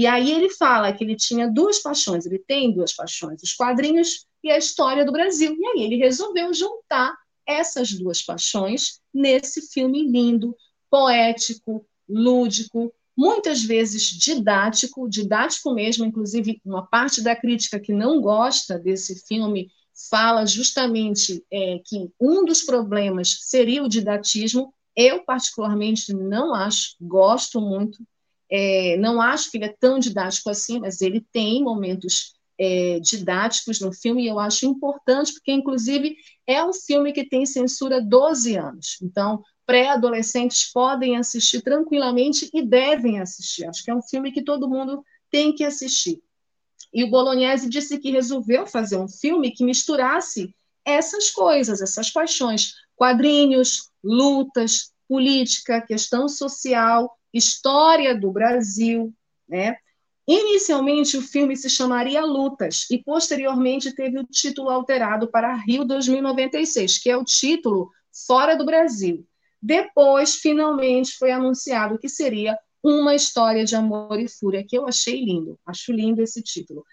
E aí ele fala que ele tinha duas paixões, ele tem duas paixões, os quadrinhos e a história do Brasil. E aí ele resolveu juntar essas duas paixões nesse filme lindo, poético, lúdico, muitas vezes didático, didático mesmo, inclusive uma parte da crítica que não gosta desse filme fala justamente é, que um dos problemas seria o didatismo. Eu, particularmente, não acho, gosto muito, é, não acho que ele é tão didático assim, mas ele tem momentos é, didáticos no filme, e eu acho importante, porque, inclusive, é um filme que tem censura 12 anos. Então, pré-adolescentes podem assistir tranquilamente e devem assistir. Acho que é um filme que todo mundo tem que assistir. E o Bolognese disse que resolveu fazer um filme que misturasse essas coisas, essas paixões, quadrinhos, lutas, política, questão social, história do Brasil, né? Inicialmente, o filme se chamaria Lutas e, posteriormente, teve o título alterado para Rio 2096, que é o título Fora do Brasil. Depois, finalmente, foi anunciado que seria Uma História de Amor e Fúria, que eu achei lindo. Acho lindo esse título.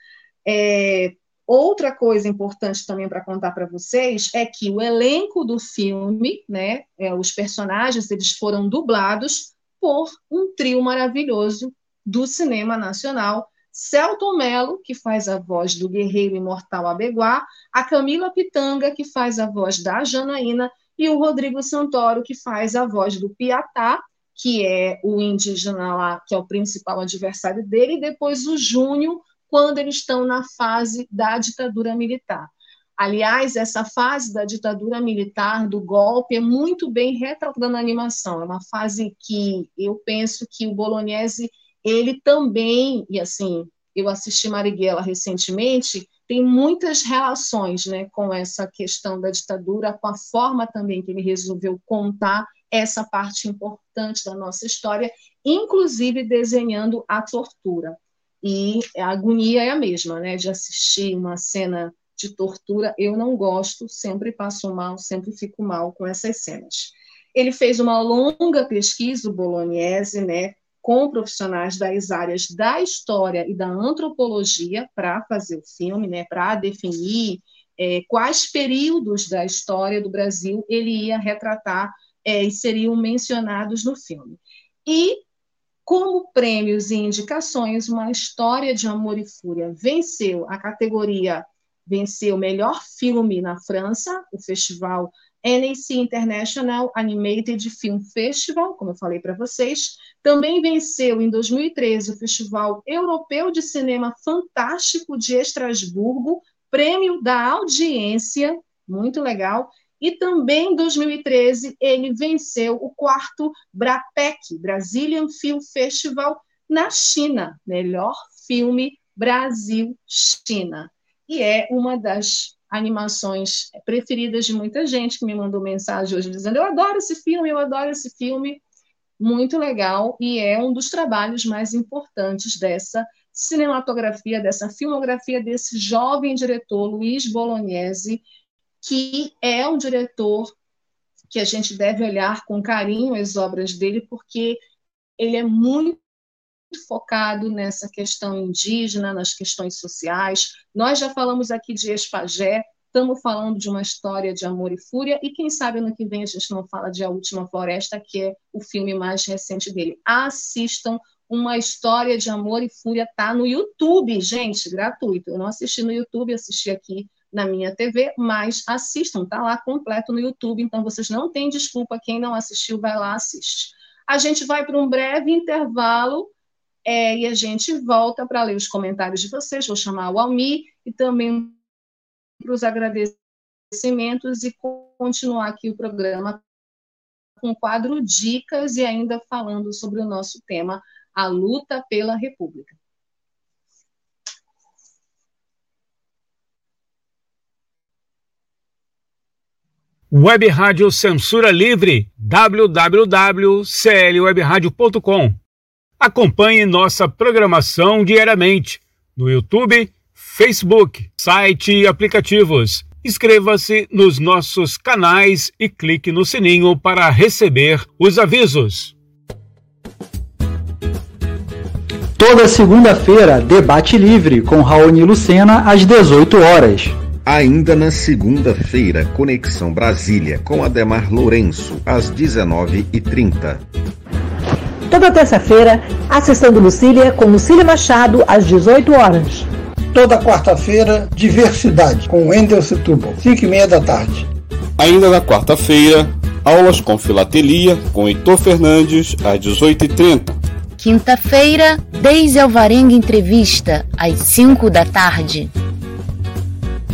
É, outra coisa importante também para contar para vocês é que o elenco do filme, né, é, os personagens, eles foram dublados por um trio maravilhoso do cinema nacional, Celton Mello, que faz a voz do guerreiro imortal Abeguá, a Camila Pitanga, que faz a voz da Janaína, e o Rodrigo Santoro, que faz a voz do Piatá, que é o indígena lá, que é o principal adversário dele, e depois o Júnior, quando eles estão na fase da ditadura militar. Aliás, essa fase da ditadura militar, do golpe, é muito bem retratada na animação. É uma fase que eu penso que o Bolognese, ele também, e assim, eu assisti Marighella recentemente, tem muitas relações né, com essa questão da ditadura, com a forma também que ele resolveu contar essa parte importante da nossa história, inclusive desenhando a tortura. E a agonia é a mesma, né, de assistir uma cena de tortura, eu não gosto, sempre passo mal, sempre fico mal com essas cenas. Ele fez uma longa pesquisa, o Bolognese, né, com profissionais das áreas da história e da antropologia para fazer o filme, né, para definir é, quais períodos da história do Brasil ele ia retratar é, e seriam mencionados no filme. E como prêmios e indicações, uma história de amor e fúria venceu a categoria venceu o melhor filme na França, o festival NAC International Animated Film Festival, como eu falei para vocês. Também venceu em 2013 o Festival Europeu de Cinema Fantástico de Estrasburgo, prêmio da audiência, muito legal. E também em 2013 ele venceu o quarto BRAPEC, Brazilian Film Festival, na China, melhor filme Brasil-China e é uma das animações preferidas de muita gente que me mandou mensagem hoje dizendo: Eu adoro esse filme, eu adoro esse filme. Muito legal, e é um dos trabalhos mais importantes dessa cinematografia, dessa filmografia desse jovem diretor, Luiz Bolognese, que é um diretor que a gente deve olhar com carinho as obras dele, porque ele é muito focado nessa questão indígena, nas questões sociais. Nós já falamos aqui de Espagé, estamos falando de uma história de amor e fúria, e quem sabe ano que vem a gente não fala de A Última Floresta, que é o filme mais recente dele. Assistam uma história de amor e fúria, tá no YouTube, gente, gratuito. Eu não assisti no YouTube, assisti aqui na minha TV, mas assistam, tá lá completo no YouTube, então vocês não têm desculpa, quem não assistiu, vai lá, assiste. A gente vai para um breve intervalo é, e a gente volta para ler os comentários de vocês. Vou chamar o Almi e também para os agradecimentos e continuar aqui o programa com o quadro Dicas e ainda falando sobre o nosso tema, a luta pela República. Web Rádio Censura Livre, www.clwebradio.com Acompanhe nossa programação diariamente no YouTube, Facebook, site e aplicativos. Inscreva-se nos nossos canais e clique no sininho para receber os avisos. Toda segunda-feira, debate livre com Raoni Lucena às 18 horas. Ainda na segunda-feira, Conexão Brasília com Ademar Lourenço às 19h30. Toda terça-feira, a sessão do Lucília com Lucília Machado, às 18 horas. Toda quarta-feira, Diversidade, com Wendel Setúbal, 5 e meia da tarde. Ainda na quarta-feira, aulas com filatelia, com Heitor Fernandes, às 18h30. Quinta-feira, Deise Alvarenga Entrevista, às 5 da tarde.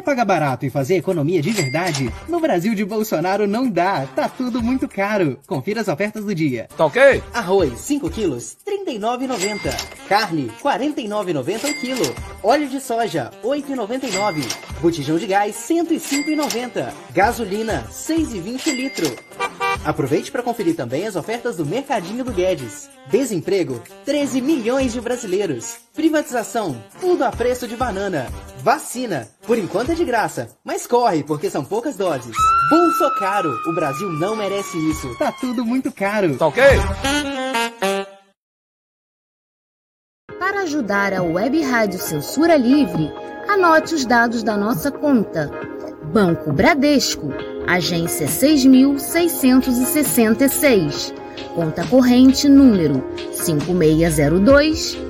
Quer pagar barato e fazer economia de verdade? No Brasil de Bolsonaro não dá, tá tudo muito caro. Confira as ofertas do dia. Tá ok? Arroz, 5 quilos, R$ 39,90. Carne, R$ 49,90 o quilo. Óleo de soja, R$ 8,99. Botijão de gás, R$ 105,90. Gasolina, R$ 6,20 litro. Aproveite para conferir também as ofertas do Mercadinho do Guedes. Desemprego, 13 milhões de brasileiros. Privatização, tudo a preço de banana. Vacina, por enquanto é de graça, mas corre porque são poucas doses. Bolso caro, o Brasil não merece isso. Tá tudo muito caro. Tá ok? ajudar a Web Rádio Censura Livre, anote os dados da nossa conta. Banco Bradesco, agência 6666. Conta corrente número 5602,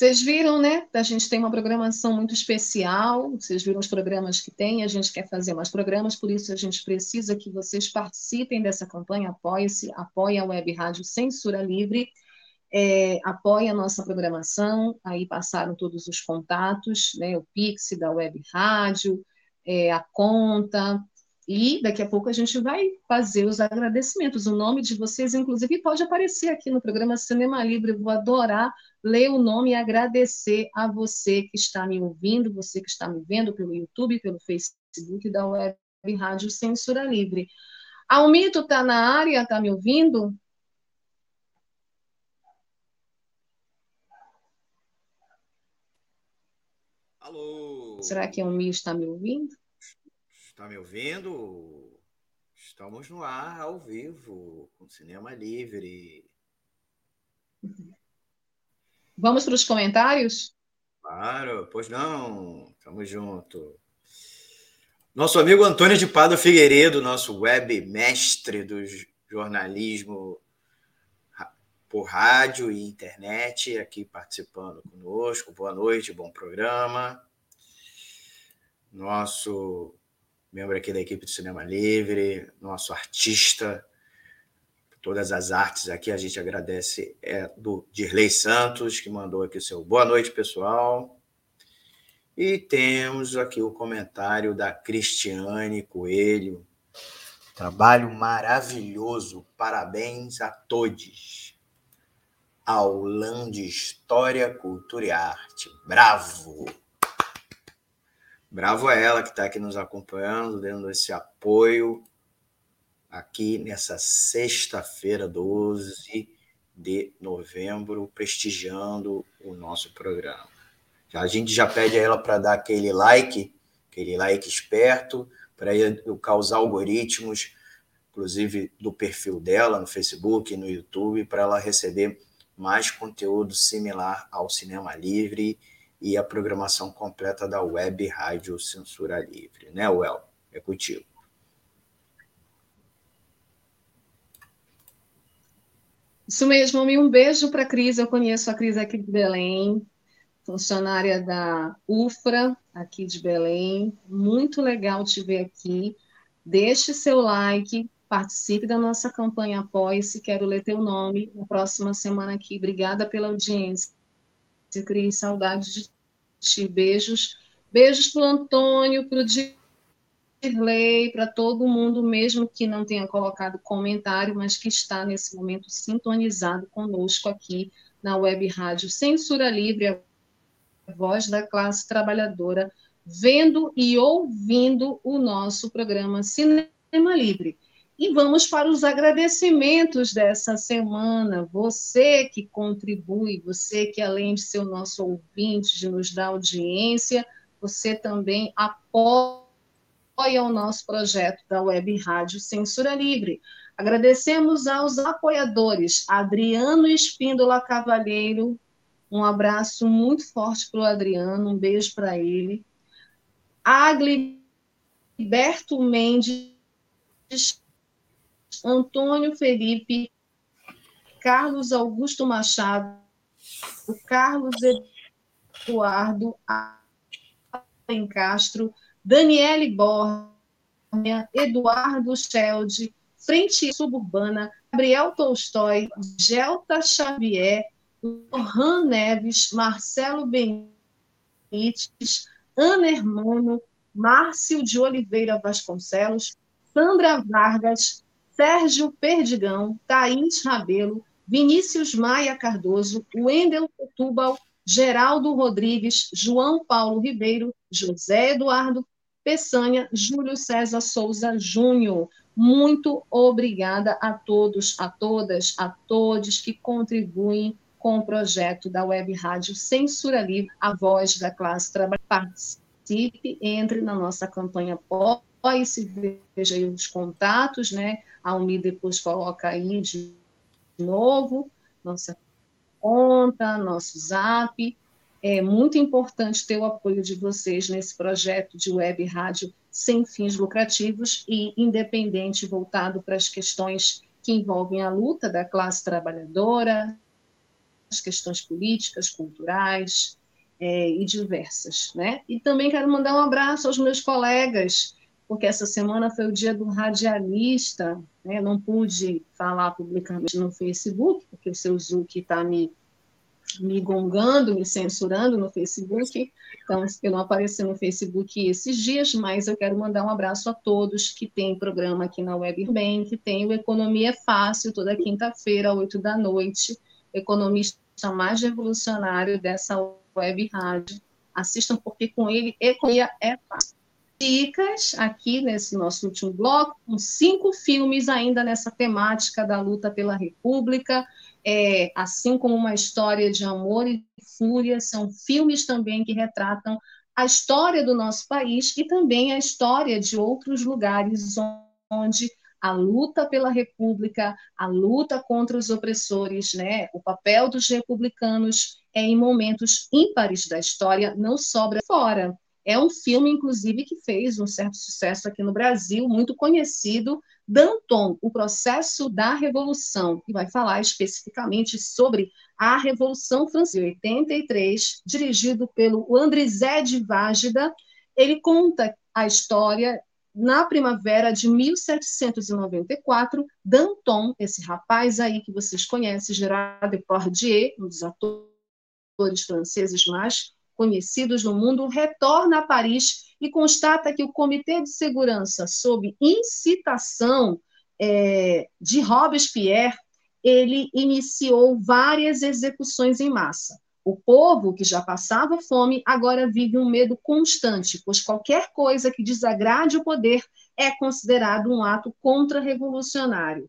Vocês viram, né? A gente tem uma programação muito especial. Vocês viram os programas que tem. A gente quer fazer mais programas, por isso a gente precisa que vocês participem dessa campanha. Apoie-se, apoie a Web Rádio Censura Livre, é, apoie a nossa programação. Aí passaram todos os contatos, né? O Pix da Web Rádio, é, a conta, e daqui a pouco a gente vai fazer os agradecimentos. O nome de vocês, inclusive, pode aparecer aqui no programa Cinema Livre. Eu vou adorar ler o nome e agradecer a você que está me ouvindo, você que está me vendo pelo YouTube, pelo Facebook da Web Rádio Censura Livre. Almito está na área, está me ouvindo? Alô? Será que o Almir está me ouvindo? Está me ouvindo? Estamos no ar, ao vivo, com Cinema Livre. Vamos para os comentários? Claro, pois não. Tamo junto. Nosso amigo Antônio de Pado Figueiredo, nosso web mestre do jornalismo por rádio e internet, aqui participando conosco. Boa noite, bom programa. Nosso membro aqui da equipe do Cinema Livre, nosso artista, todas as artes aqui, a gente agradece, é do Dirley Santos, que mandou aqui o seu boa noite, pessoal. E temos aqui o comentário da Cristiane Coelho. Trabalho maravilhoso, parabéns a todos. Aulão de História, Cultura e Arte. Bravo! Bravo a ela que está aqui nos acompanhando, dando esse apoio aqui nessa sexta-feira, 12 de novembro, prestigiando o nosso programa. A gente já pede a ela para dar aquele like, aquele like esperto, para educar os algoritmos, inclusive do perfil dela no Facebook no YouTube, para ela receber mais conteúdo similar ao Cinema Livre e a programação completa da Web Rádio Censura Livre, né, Well? É contigo. Isso mesmo, um beijo para a Cris. Eu conheço a Cris aqui de Belém, funcionária da UFRA, aqui de Belém. Muito legal te ver aqui. Deixe seu like, participe da nossa campanha Apoie-se. Quero ler teu nome na próxima semana aqui. Obrigada pela audiência. Cris, saudade de ti. Beijos. Beijos para o Antônio, para o Dirley, para todo mundo, mesmo que não tenha colocado comentário, mas que está nesse momento sintonizado conosco aqui na Web Rádio Censura Livre, a voz da classe trabalhadora, vendo e ouvindo o nosso programa Cinema Livre. E vamos para os agradecimentos dessa semana. Você que contribui, você que além de ser o nosso ouvinte, de nos dar audiência, você também apoia o nosso projeto da Web Rádio Censura Livre. Agradecemos aos apoiadores, Adriano Espíndola Cavalheiro, um abraço muito forte para o Adriano, um beijo para ele. Agliberto Mendes, Antônio Felipe, Carlos Augusto Machado, Carlos Eduardo Castro, Daniele Bornia, Eduardo Schelde, Frente Suburbana, Gabriel Tolstói, Gelta Xavier, Lohan Neves, Marcelo Benites, Ana Hermano, Márcio de Oliveira Vasconcelos, Sandra Vargas, Sérgio Perdigão, Thaís Rabelo, Vinícius Maia Cardoso, Wendel Tubal, Geraldo Rodrigues, João Paulo Ribeiro, José Eduardo Peçanha, Júlio César Souza Júnior. Muito obrigada a todos, a todas, a todos que contribuem com o projeto da Web Rádio Censura Livre, a voz da classe trabalhadora. Participe, entre na nossa campanha pós, veja aí os contatos, né? A Umi depois coloca aí de novo, nossa conta, nosso zap. É muito importante ter o apoio de vocês nesse projeto de web rádio sem fins lucrativos e independente, voltado para as questões que envolvem a luta da classe trabalhadora, as questões políticas, culturais é, e diversas. Né? E também quero mandar um abraço aos meus colegas, porque essa semana foi o dia do radialista, né? não pude falar publicamente no Facebook, porque o seu Zuc está me me gongando, me censurando no Facebook. Então, eu não apareci no Facebook esses dias, mas eu quero mandar um abraço a todos que têm programa aqui na Web Bem, que tem o Economia Fácil, toda quinta-feira, 8 da noite. Economista mais revolucionário dessa web rádio. Assistam, porque com ele, economia é fácil. Dicas aqui nesse nosso último bloco, com cinco filmes ainda nessa temática da luta pela República é, assim como uma história de amor e fúria, são filmes também que retratam a história do nosso país e também a história de outros lugares onde a luta pela república, a luta contra os opressores, né? O papel dos republicanos é em momentos ímpares da história não sobra fora. É um filme, inclusive, que fez um certo sucesso aqui no Brasil, muito conhecido, Danton, o processo da Revolução, que vai falar especificamente sobre a Revolução Francesa, 83, dirigido pelo Andrizé de Vágida. Ele conta a história na primavera de 1794, Danton, esse rapaz aí que vocês conhecem, Gerard Depardieu, um dos atores franceses mais conhecidos no mundo, retorna a Paris e constata que o Comitê de Segurança, sob incitação é, de Robespierre, ele iniciou várias execuções em massa. O povo, que já passava fome, agora vive um medo constante, pois qualquer coisa que desagrade o poder é considerado um ato contra-revolucionário.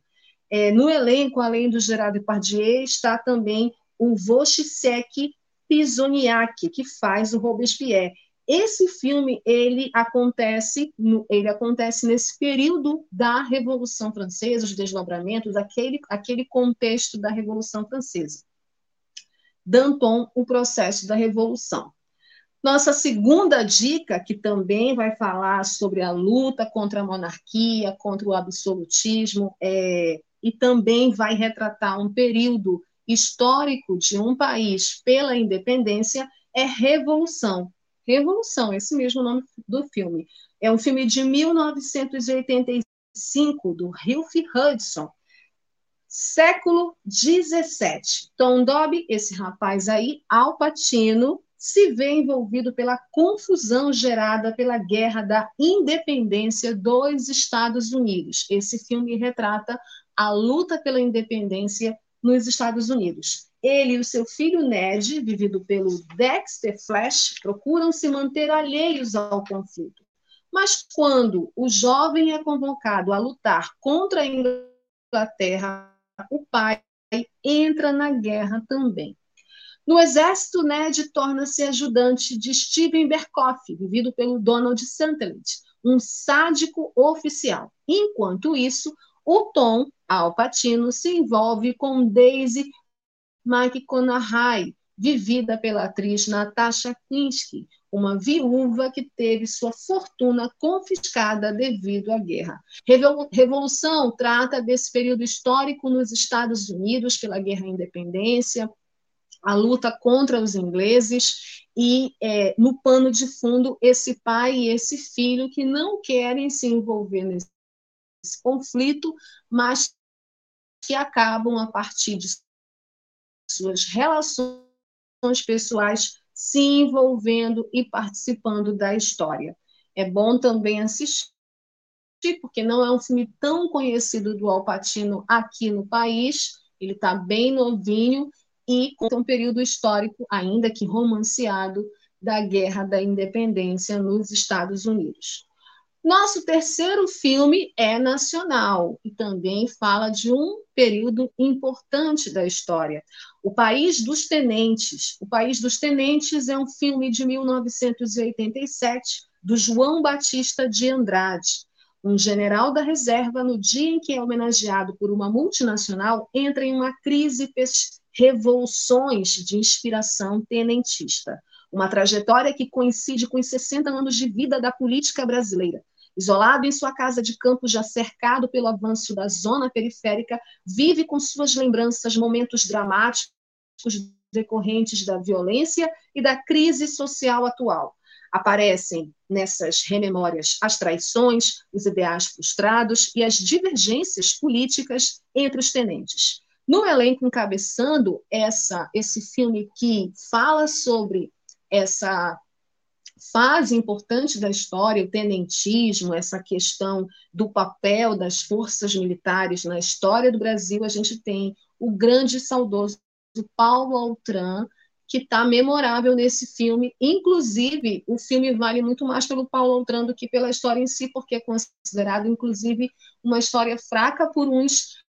É, no elenco, além do Gerard Depardieu, está também o Wojciech Pisoniak, que faz o Robespierre. Esse filme ele acontece, ele acontece nesse período da Revolução Francesa, os desdobramentos, aquele, aquele contexto da Revolução Francesa. Danton, o processo da Revolução. Nossa segunda dica, que também vai falar sobre a luta contra a monarquia, contra o absolutismo, é, e também vai retratar um período histórico de um país pela independência é Revolução. Revolução, esse mesmo nome do filme. É um filme de 1985, do Ralph Hudson. Século 17. Tom Dobby, esse rapaz aí, Al Pacino, se vê envolvido pela confusão gerada pela Guerra da Independência dos Estados Unidos. Esse filme retrata a luta pela independência nos Estados Unidos. Ele e o seu filho Ned, vivido pelo Dexter Flash, procuram se manter alheios ao conflito. Mas quando o jovem é convocado a lutar contra a Inglaterra, o pai entra na guerra também. No exército, Ned torna-se ajudante de Steven Berkoff, vivido pelo Donald Sutherland, um sádico oficial. Enquanto isso, o Tom Al Pacino se envolve com Daisy McConaughey, vivida pela atriz Natasha Kinski, uma viúva que teve sua fortuna confiscada devido à guerra. Revolução trata desse período histórico nos Estados Unidos pela guerra à independência, a luta contra os ingleses e é, no pano de fundo esse pai e esse filho que não querem se envolver nesse conflito, mas que acabam, a partir de suas relações pessoais, se envolvendo e participando da história. É bom também assistir porque não é um filme tão conhecido do Alpatino aqui no país. Ele está bem novinho e conta um período histórico, ainda que romanceado, da Guerra da Independência nos Estados Unidos. Nosso terceiro filme é nacional e também fala de um período importante da história. O País dos Tenentes. O País dos Tenentes é um filme de 1987 do João Batista de Andrade. Um general da reserva, no dia em que é homenageado por uma multinacional, entra em uma crise revoluções de inspiração tenentista. Uma trajetória que coincide com os 60 anos de vida da política brasileira Isolado em sua casa de campo, já cercado pelo avanço da zona periférica, vive com suas lembranças momentos dramáticos decorrentes da violência e da crise social atual. Aparecem nessas rememórias as traições, os ideais frustrados e as divergências políticas entre os tenentes. No elenco encabeçando essa, esse filme que fala sobre essa fase importante da história, o tenentismo, essa questão do papel das forças militares na história do Brasil, a gente tem o grande e saudoso Paulo Altran, que está memorável nesse filme. Inclusive, o filme vale muito mais pelo Paulo Altran do que pela história em si, porque é considerado, inclusive, uma história fraca por uns,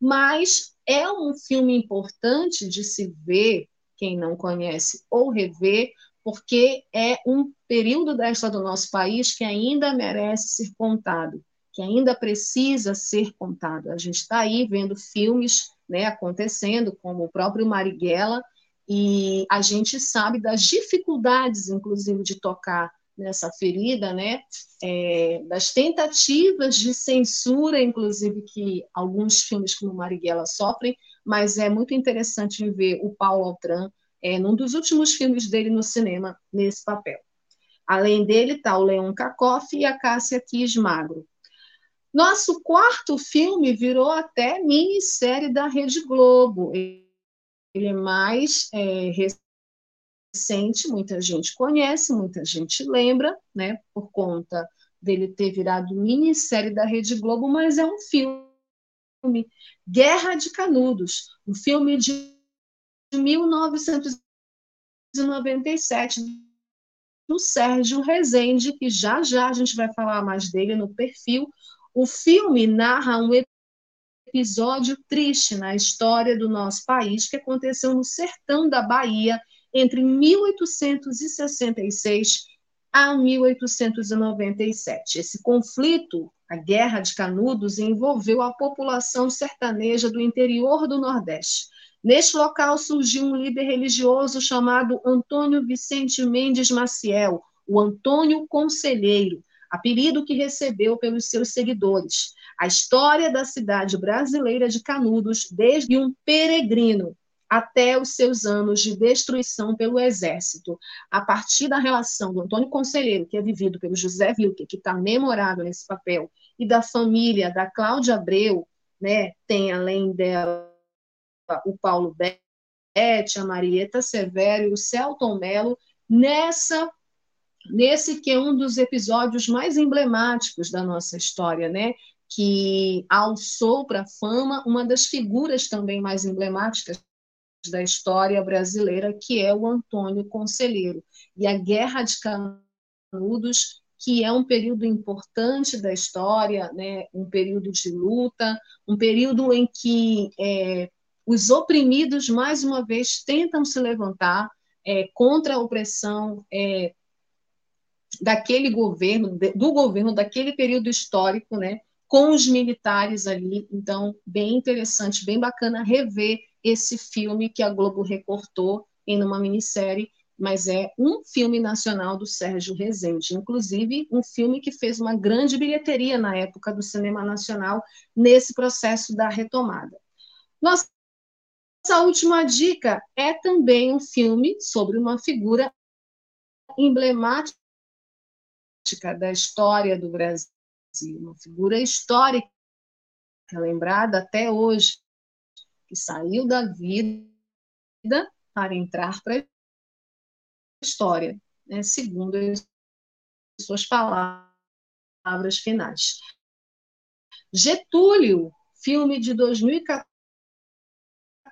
mas é um filme importante de se ver, quem não conhece, ou rever, porque é um período da história do nosso país que ainda merece ser contado, que ainda precisa ser contado. A gente está aí vendo filmes né, acontecendo, como o próprio Marighella, e a gente sabe das dificuldades, inclusive, de tocar nessa ferida, né, é, das tentativas de censura, inclusive, que alguns filmes como Marighella sofrem, mas é muito interessante ver o Paulo Altran é, num dos últimos filmes dele no cinema, nesse papel. Além dele está o Leon Kakoff e a Cássia Kiss Magro. Nosso quarto filme virou até minissérie da Rede Globo. Ele é mais é, recente, muita gente conhece, muita gente lembra, né, por conta dele ter virado minissérie da Rede Globo, mas é um filme, Guerra de Canudos, um filme de 1997 do Sérgio Rezende, que já já a gente vai falar mais dele no perfil. O filme narra um episódio triste na história do nosso país que aconteceu no sertão da Bahia entre 1866 a 1897. Esse conflito, a Guerra de Canudos, envolveu a população sertaneja do interior do Nordeste Neste local surgiu um líder religioso chamado Antônio Vicente Mendes Maciel, o Antônio Conselheiro, apelido que recebeu pelos seus seguidores. A história da cidade brasileira de Canudos, desde um peregrino até os seus anos de destruição pelo exército, a partir da relação do Antônio Conselheiro, que é vivido pelo José Wilker, que está memorável nesse papel, e da família da Cláudia Abreu, né, tem além dela o Paulo Betti, a Marieta Severo e o Celton Mello nessa nesse que é um dos episódios mais emblemáticos da nossa história, né? Que alçou para a fama uma das figuras também mais emblemáticas da história brasileira, que é o Antônio Conselheiro. E a Guerra de Canudos, que é um período importante da história, né? um período de luta, um período em que é, os oprimidos, mais uma vez, tentam se levantar é, contra a opressão é, daquele governo, do governo daquele período histórico, né, com os militares ali. Então, bem interessante, bem bacana rever esse filme que a Globo recortou em uma minissérie, mas é um filme nacional do Sérgio Rezende, inclusive um filme que fez uma grande bilheteria na época do cinema nacional nesse processo da retomada. Nós essa última dica é também um filme sobre uma figura emblemática da história do Brasil, uma figura histórica lembrada até hoje, que saiu da vida para entrar para a história, né, segundo as suas palavras finais. Getúlio, filme de 2014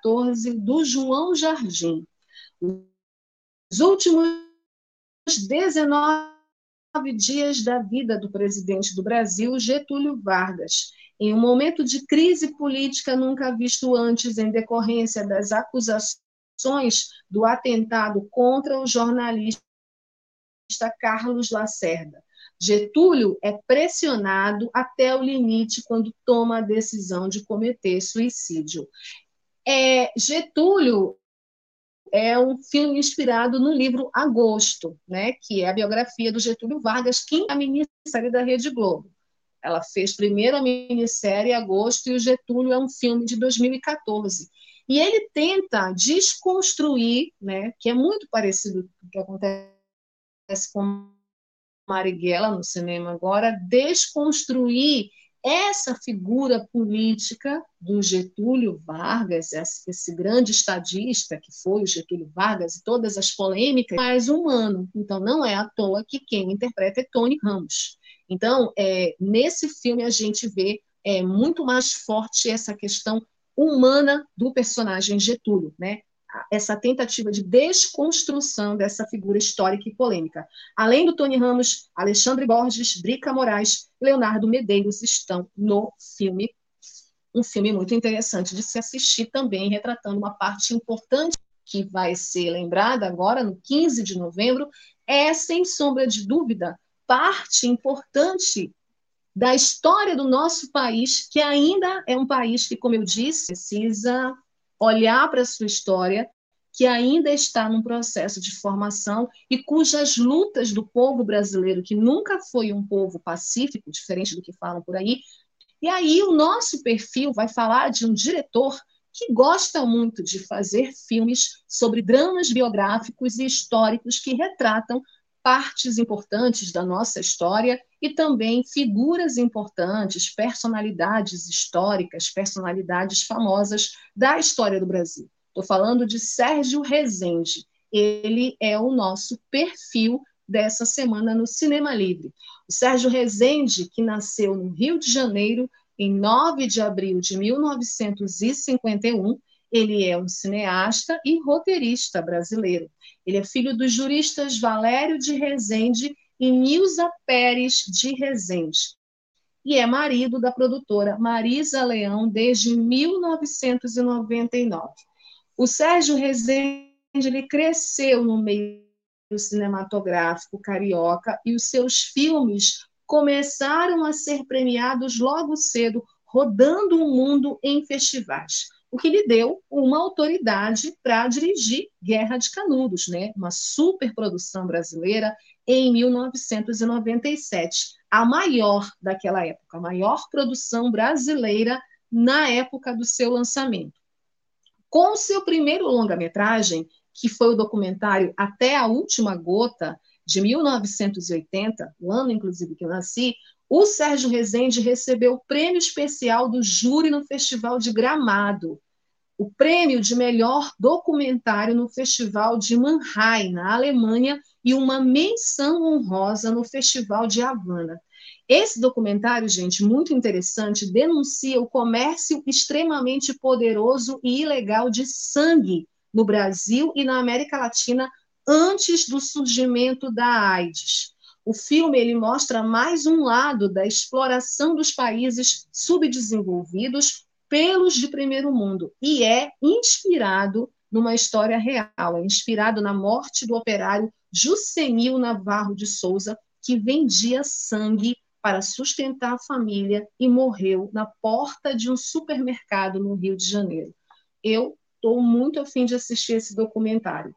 do João Jardim. Os últimos 19 dias da vida do presidente do Brasil, Getúlio Vargas, em um momento de crise política nunca visto antes em decorrência das acusações do atentado contra o jornalista Carlos Lacerda. Getúlio é pressionado até o limite quando toma a decisão de cometer suicídio. É, Getúlio é um filme inspirado no livro Agosto, né, que é a biografia do Getúlio Vargas, que é a minissérie da Rede Globo. Ela fez primeiro a minissérie Agosto e o Getúlio é um filme de 2014. E ele tenta desconstruir, né, que é muito parecido com o que acontece com Marighella no cinema agora, desconstruir essa figura política do Getúlio Vargas, esse grande estadista que foi o Getúlio Vargas e todas as polêmicas, mais humano. Então, não é à toa que quem interpreta é Tony Ramos. Então, é, nesse filme, a gente vê é, muito mais forte essa questão humana do personagem Getúlio, né? Essa tentativa de desconstrução dessa figura histórica e polêmica. Além do Tony Ramos, Alexandre Borges, Drica Moraes, Leonardo Medeiros estão no filme. Um filme muito interessante de se assistir também, retratando uma parte importante que vai ser lembrada agora, no 15 de novembro, é, sem sombra de dúvida, parte importante da história do nosso país, que ainda é um país que, como eu disse, precisa olhar para a sua história, que ainda está num processo de formação e cujas lutas do povo brasileiro, que nunca foi um povo pacífico, diferente do que falam por aí, e aí o nosso perfil vai falar de um diretor que gosta muito de fazer filmes sobre dramas biográficos e históricos que retratam partes importantes da nossa história e também figuras importantes, personalidades históricas, personalidades famosas da história do Brasil. Estou falando de Sérgio Rezende. Ele é o nosso perfil dessa semana no Cinema Livre. O Sérgio Rezende, que nasceu no Rio de Janeiro em 9 de abril de 1951, ele é um cineasta e roteirista brasileiro. Ele é filho dos juristas Valério de Rezende e Nilza Pérez de Rezende. E é marido da produtora Marisa Leão desde 1999. O Sérgio Rezende ele cresceu no meio cinematográfico carioca e os seus filmes começaram a ser premiados logo cedo, rodando o mundo em festivais o que lhe deu uma autoridade para dirigir Guerra de Canudos, né? uma superprodução brasileira em 1997, a maior daquela época, a maior produção brasileira na época do seu lançamento. Com o seu primeiro longa-metragem, que foi o documentário Até a Última Gota, de 1980, o ano inclusive que eu nasci, o Sérgio Rezende recebeu o prêmio especial do júri no Festival de Gramado, o prêmio de melhor documentário no Festival de Mannheim, na Alemanha, e uma menção honrosa no Festival de Havana. Esse documentário, gente, muito interessante, denuncia o comércio extremamente poderoso e ilegal de sangue no Brasil e na América Latina antes do surgimento da AIDS. O filme ele mostra mais um lado da exploração dos países subdesenvolvidos pelos de primeiro mundo e é inspirado numa história real, é inspirado na morte do operário Jusenil Navarro de Souza, que vendia sangue para sustentar a família e morreu na porta de um supermercado no Rio de Janeiro. Eu estou muito afim de assistir esse documentário.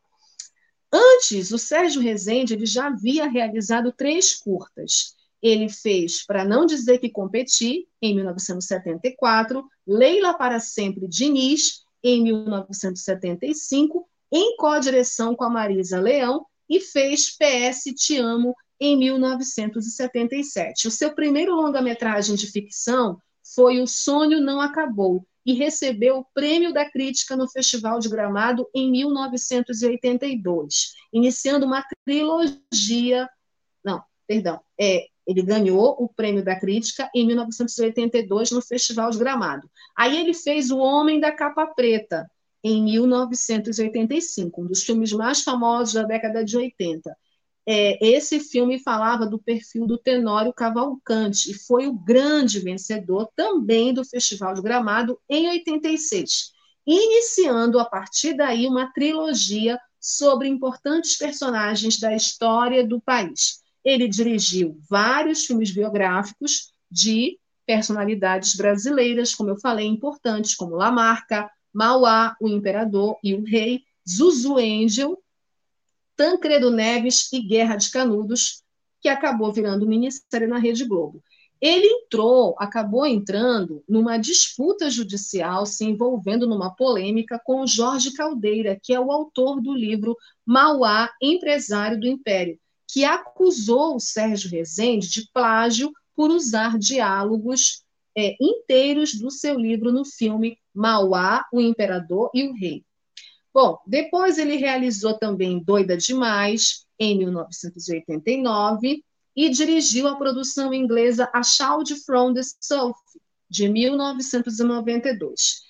Antes, o Sérgio Rezende ele já havia realizado três curtas. Ele fez Para Não Dizer Que Competi, em 1974, Leila para Sempre Diniz, em 1975, em co-direção com a Marisa Leão, e fez PS Te Amo, em 1977. O seu primeiro longa-metragem de ficção foi O Sonho Não Acabou, e recebeu o Prêmio da Crítica no Festival de Gramado em 1982, iniciando uma trilogia, não, perdão, é, ele ganhou o prêmio da crítica em 1982 no Festival de Gramado. Aí ele fez O Homem da Capa Preta em 1985, um dos filmes mais famosos da década de 80. É, esse filme falava do perfil do Tenório Cavalcante e foi o grande vencedor também do Festival de Gramado em 86, iniciando a partir daí uma trilogia sobre importantes personagens da história do país. Ele dirigiu vários filmes biográficos de personalidades brasileiras, como eu falei, importantes, como Lamarca, Mauá, o Imperador e o Rei, Zuzu Angel, Tancredo Neves e Guerra de Canudos, que acabou virando minissérie na Rede Globo. Ele entrou, acabou entrando numa disputa judicial, se envolvendo numa polêmica com Jorge Caldeira, que é o autor do livro Mauá, Empresário do Império, que acusou o Sérgio Rezende de plágio por usar diálogos é, inteiros do seu livro no filme Mauá, o Imperador e o Rei. Bom, depois ele realizou também Doida Demais, em 1989, e dirigiu a produção inglesa A Child from the South, de 1992.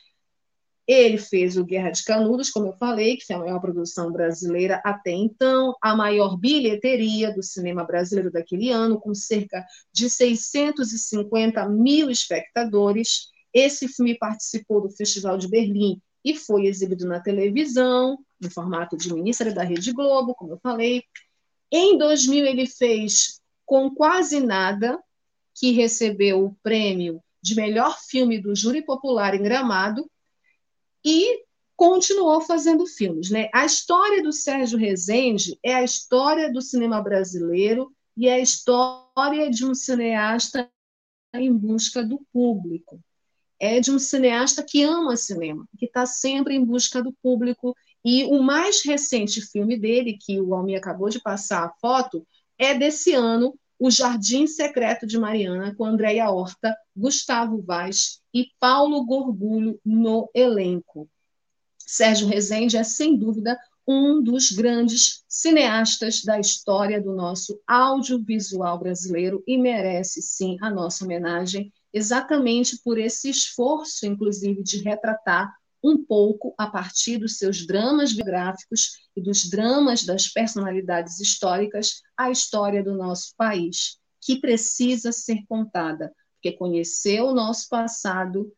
Ele fez o Guerra de Canudos, como eu falei, que a maior produção brasileira até então, a maior bilheteria do cinema brasileiro daquele ano, com cerca de 650 mil espectadores. Esse filme participou do Festival de Berlim e foi exibido na televisão, no formato de minissérie da Rede Globo, como eu falei. Em 2000, ele fez Com Quase Nada, que recebeu o prêmio de melhor filme do Júri Popular em Gramado, e continuou fazendo filmes. Né? A história do Sérgio Rezende é a história do cinema brasileiro e é a história de um cineasta em busca do público. É de um cineasta que ama cinema, que está sempre em busca do público. E o mais recente filme dele, que o Almir acabou de passar a foto, é desse ano, O Jardim Secreto de Mariana, com Andréia Horta, Gustavo Vaz e Paulo Gorgulho no elenco. Sérgio Rezende é, sem dúvida, um dos grandes cineastas da história do nosso audiovisual brasileiro e merece, sim, a nossa homenagem, exatamente por esse esforço, inclusive, de retratar um pouco, a partir dos seus dramas biográficos e dos dramas das personalidades históricas, a história do nosso país, que precisa ser contada, porque conhecer o nosso passado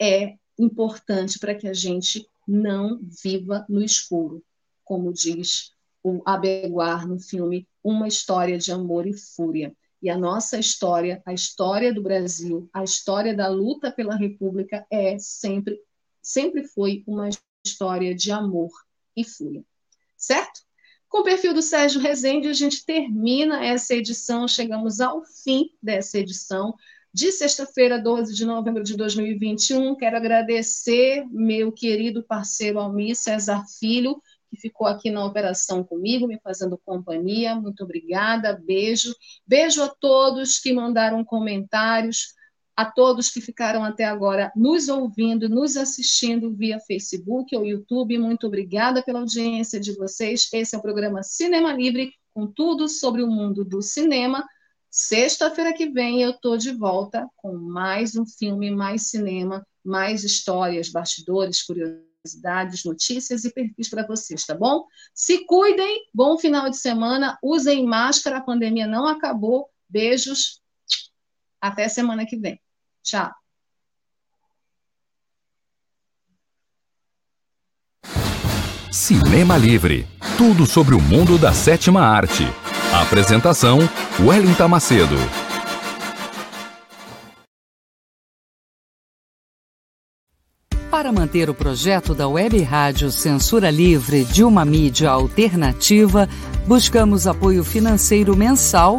é importante para que a gente não viva no escuro, como diz o Abeguar no filme Uma História de Amor e Fúria. E a nossa história, a história do Brasil, a história da luta pela República é sempre, sempre foi uma história de amor e fúria. Certo? Com o perfil do Sérgio Rezende, a gente termina essa edição, chegamos ao fim dessa edição de sexta-feira, 12 de novembro de 2021. Quero agradecer meu querido parceiro Almir César Filho, que ficou aqui na operação comigo, me fazendo companhia. Muito obrigada, beijo. Beijo a todos que mandaram comentários, a todos que ficaram até agora nos ouvindo, nos assistindo via Facebook ou YouTube. Muito obrigada pela audiência de vocês. Esse é o programa Cinema Livre, com tudo sobre o mundo do cinema. Sexta-feira que vem eu estou de volta com mais um filme, mais cinema, mais histórias, bastidores, curiosidades, notícias e perfis para vocês, tá bom? Se cuidem, bom final de semana, usem máscara, a pandemia não acabou. Beijos, até semana que vem. Tchau. Cinema Livre tudo sobre o mundo da sétima arte. apresentação: Wellington Macedo. Para manter o projeto da Web Rádio Censura Livre de uma mídia alternativa, buscamos apoio financeiro mensal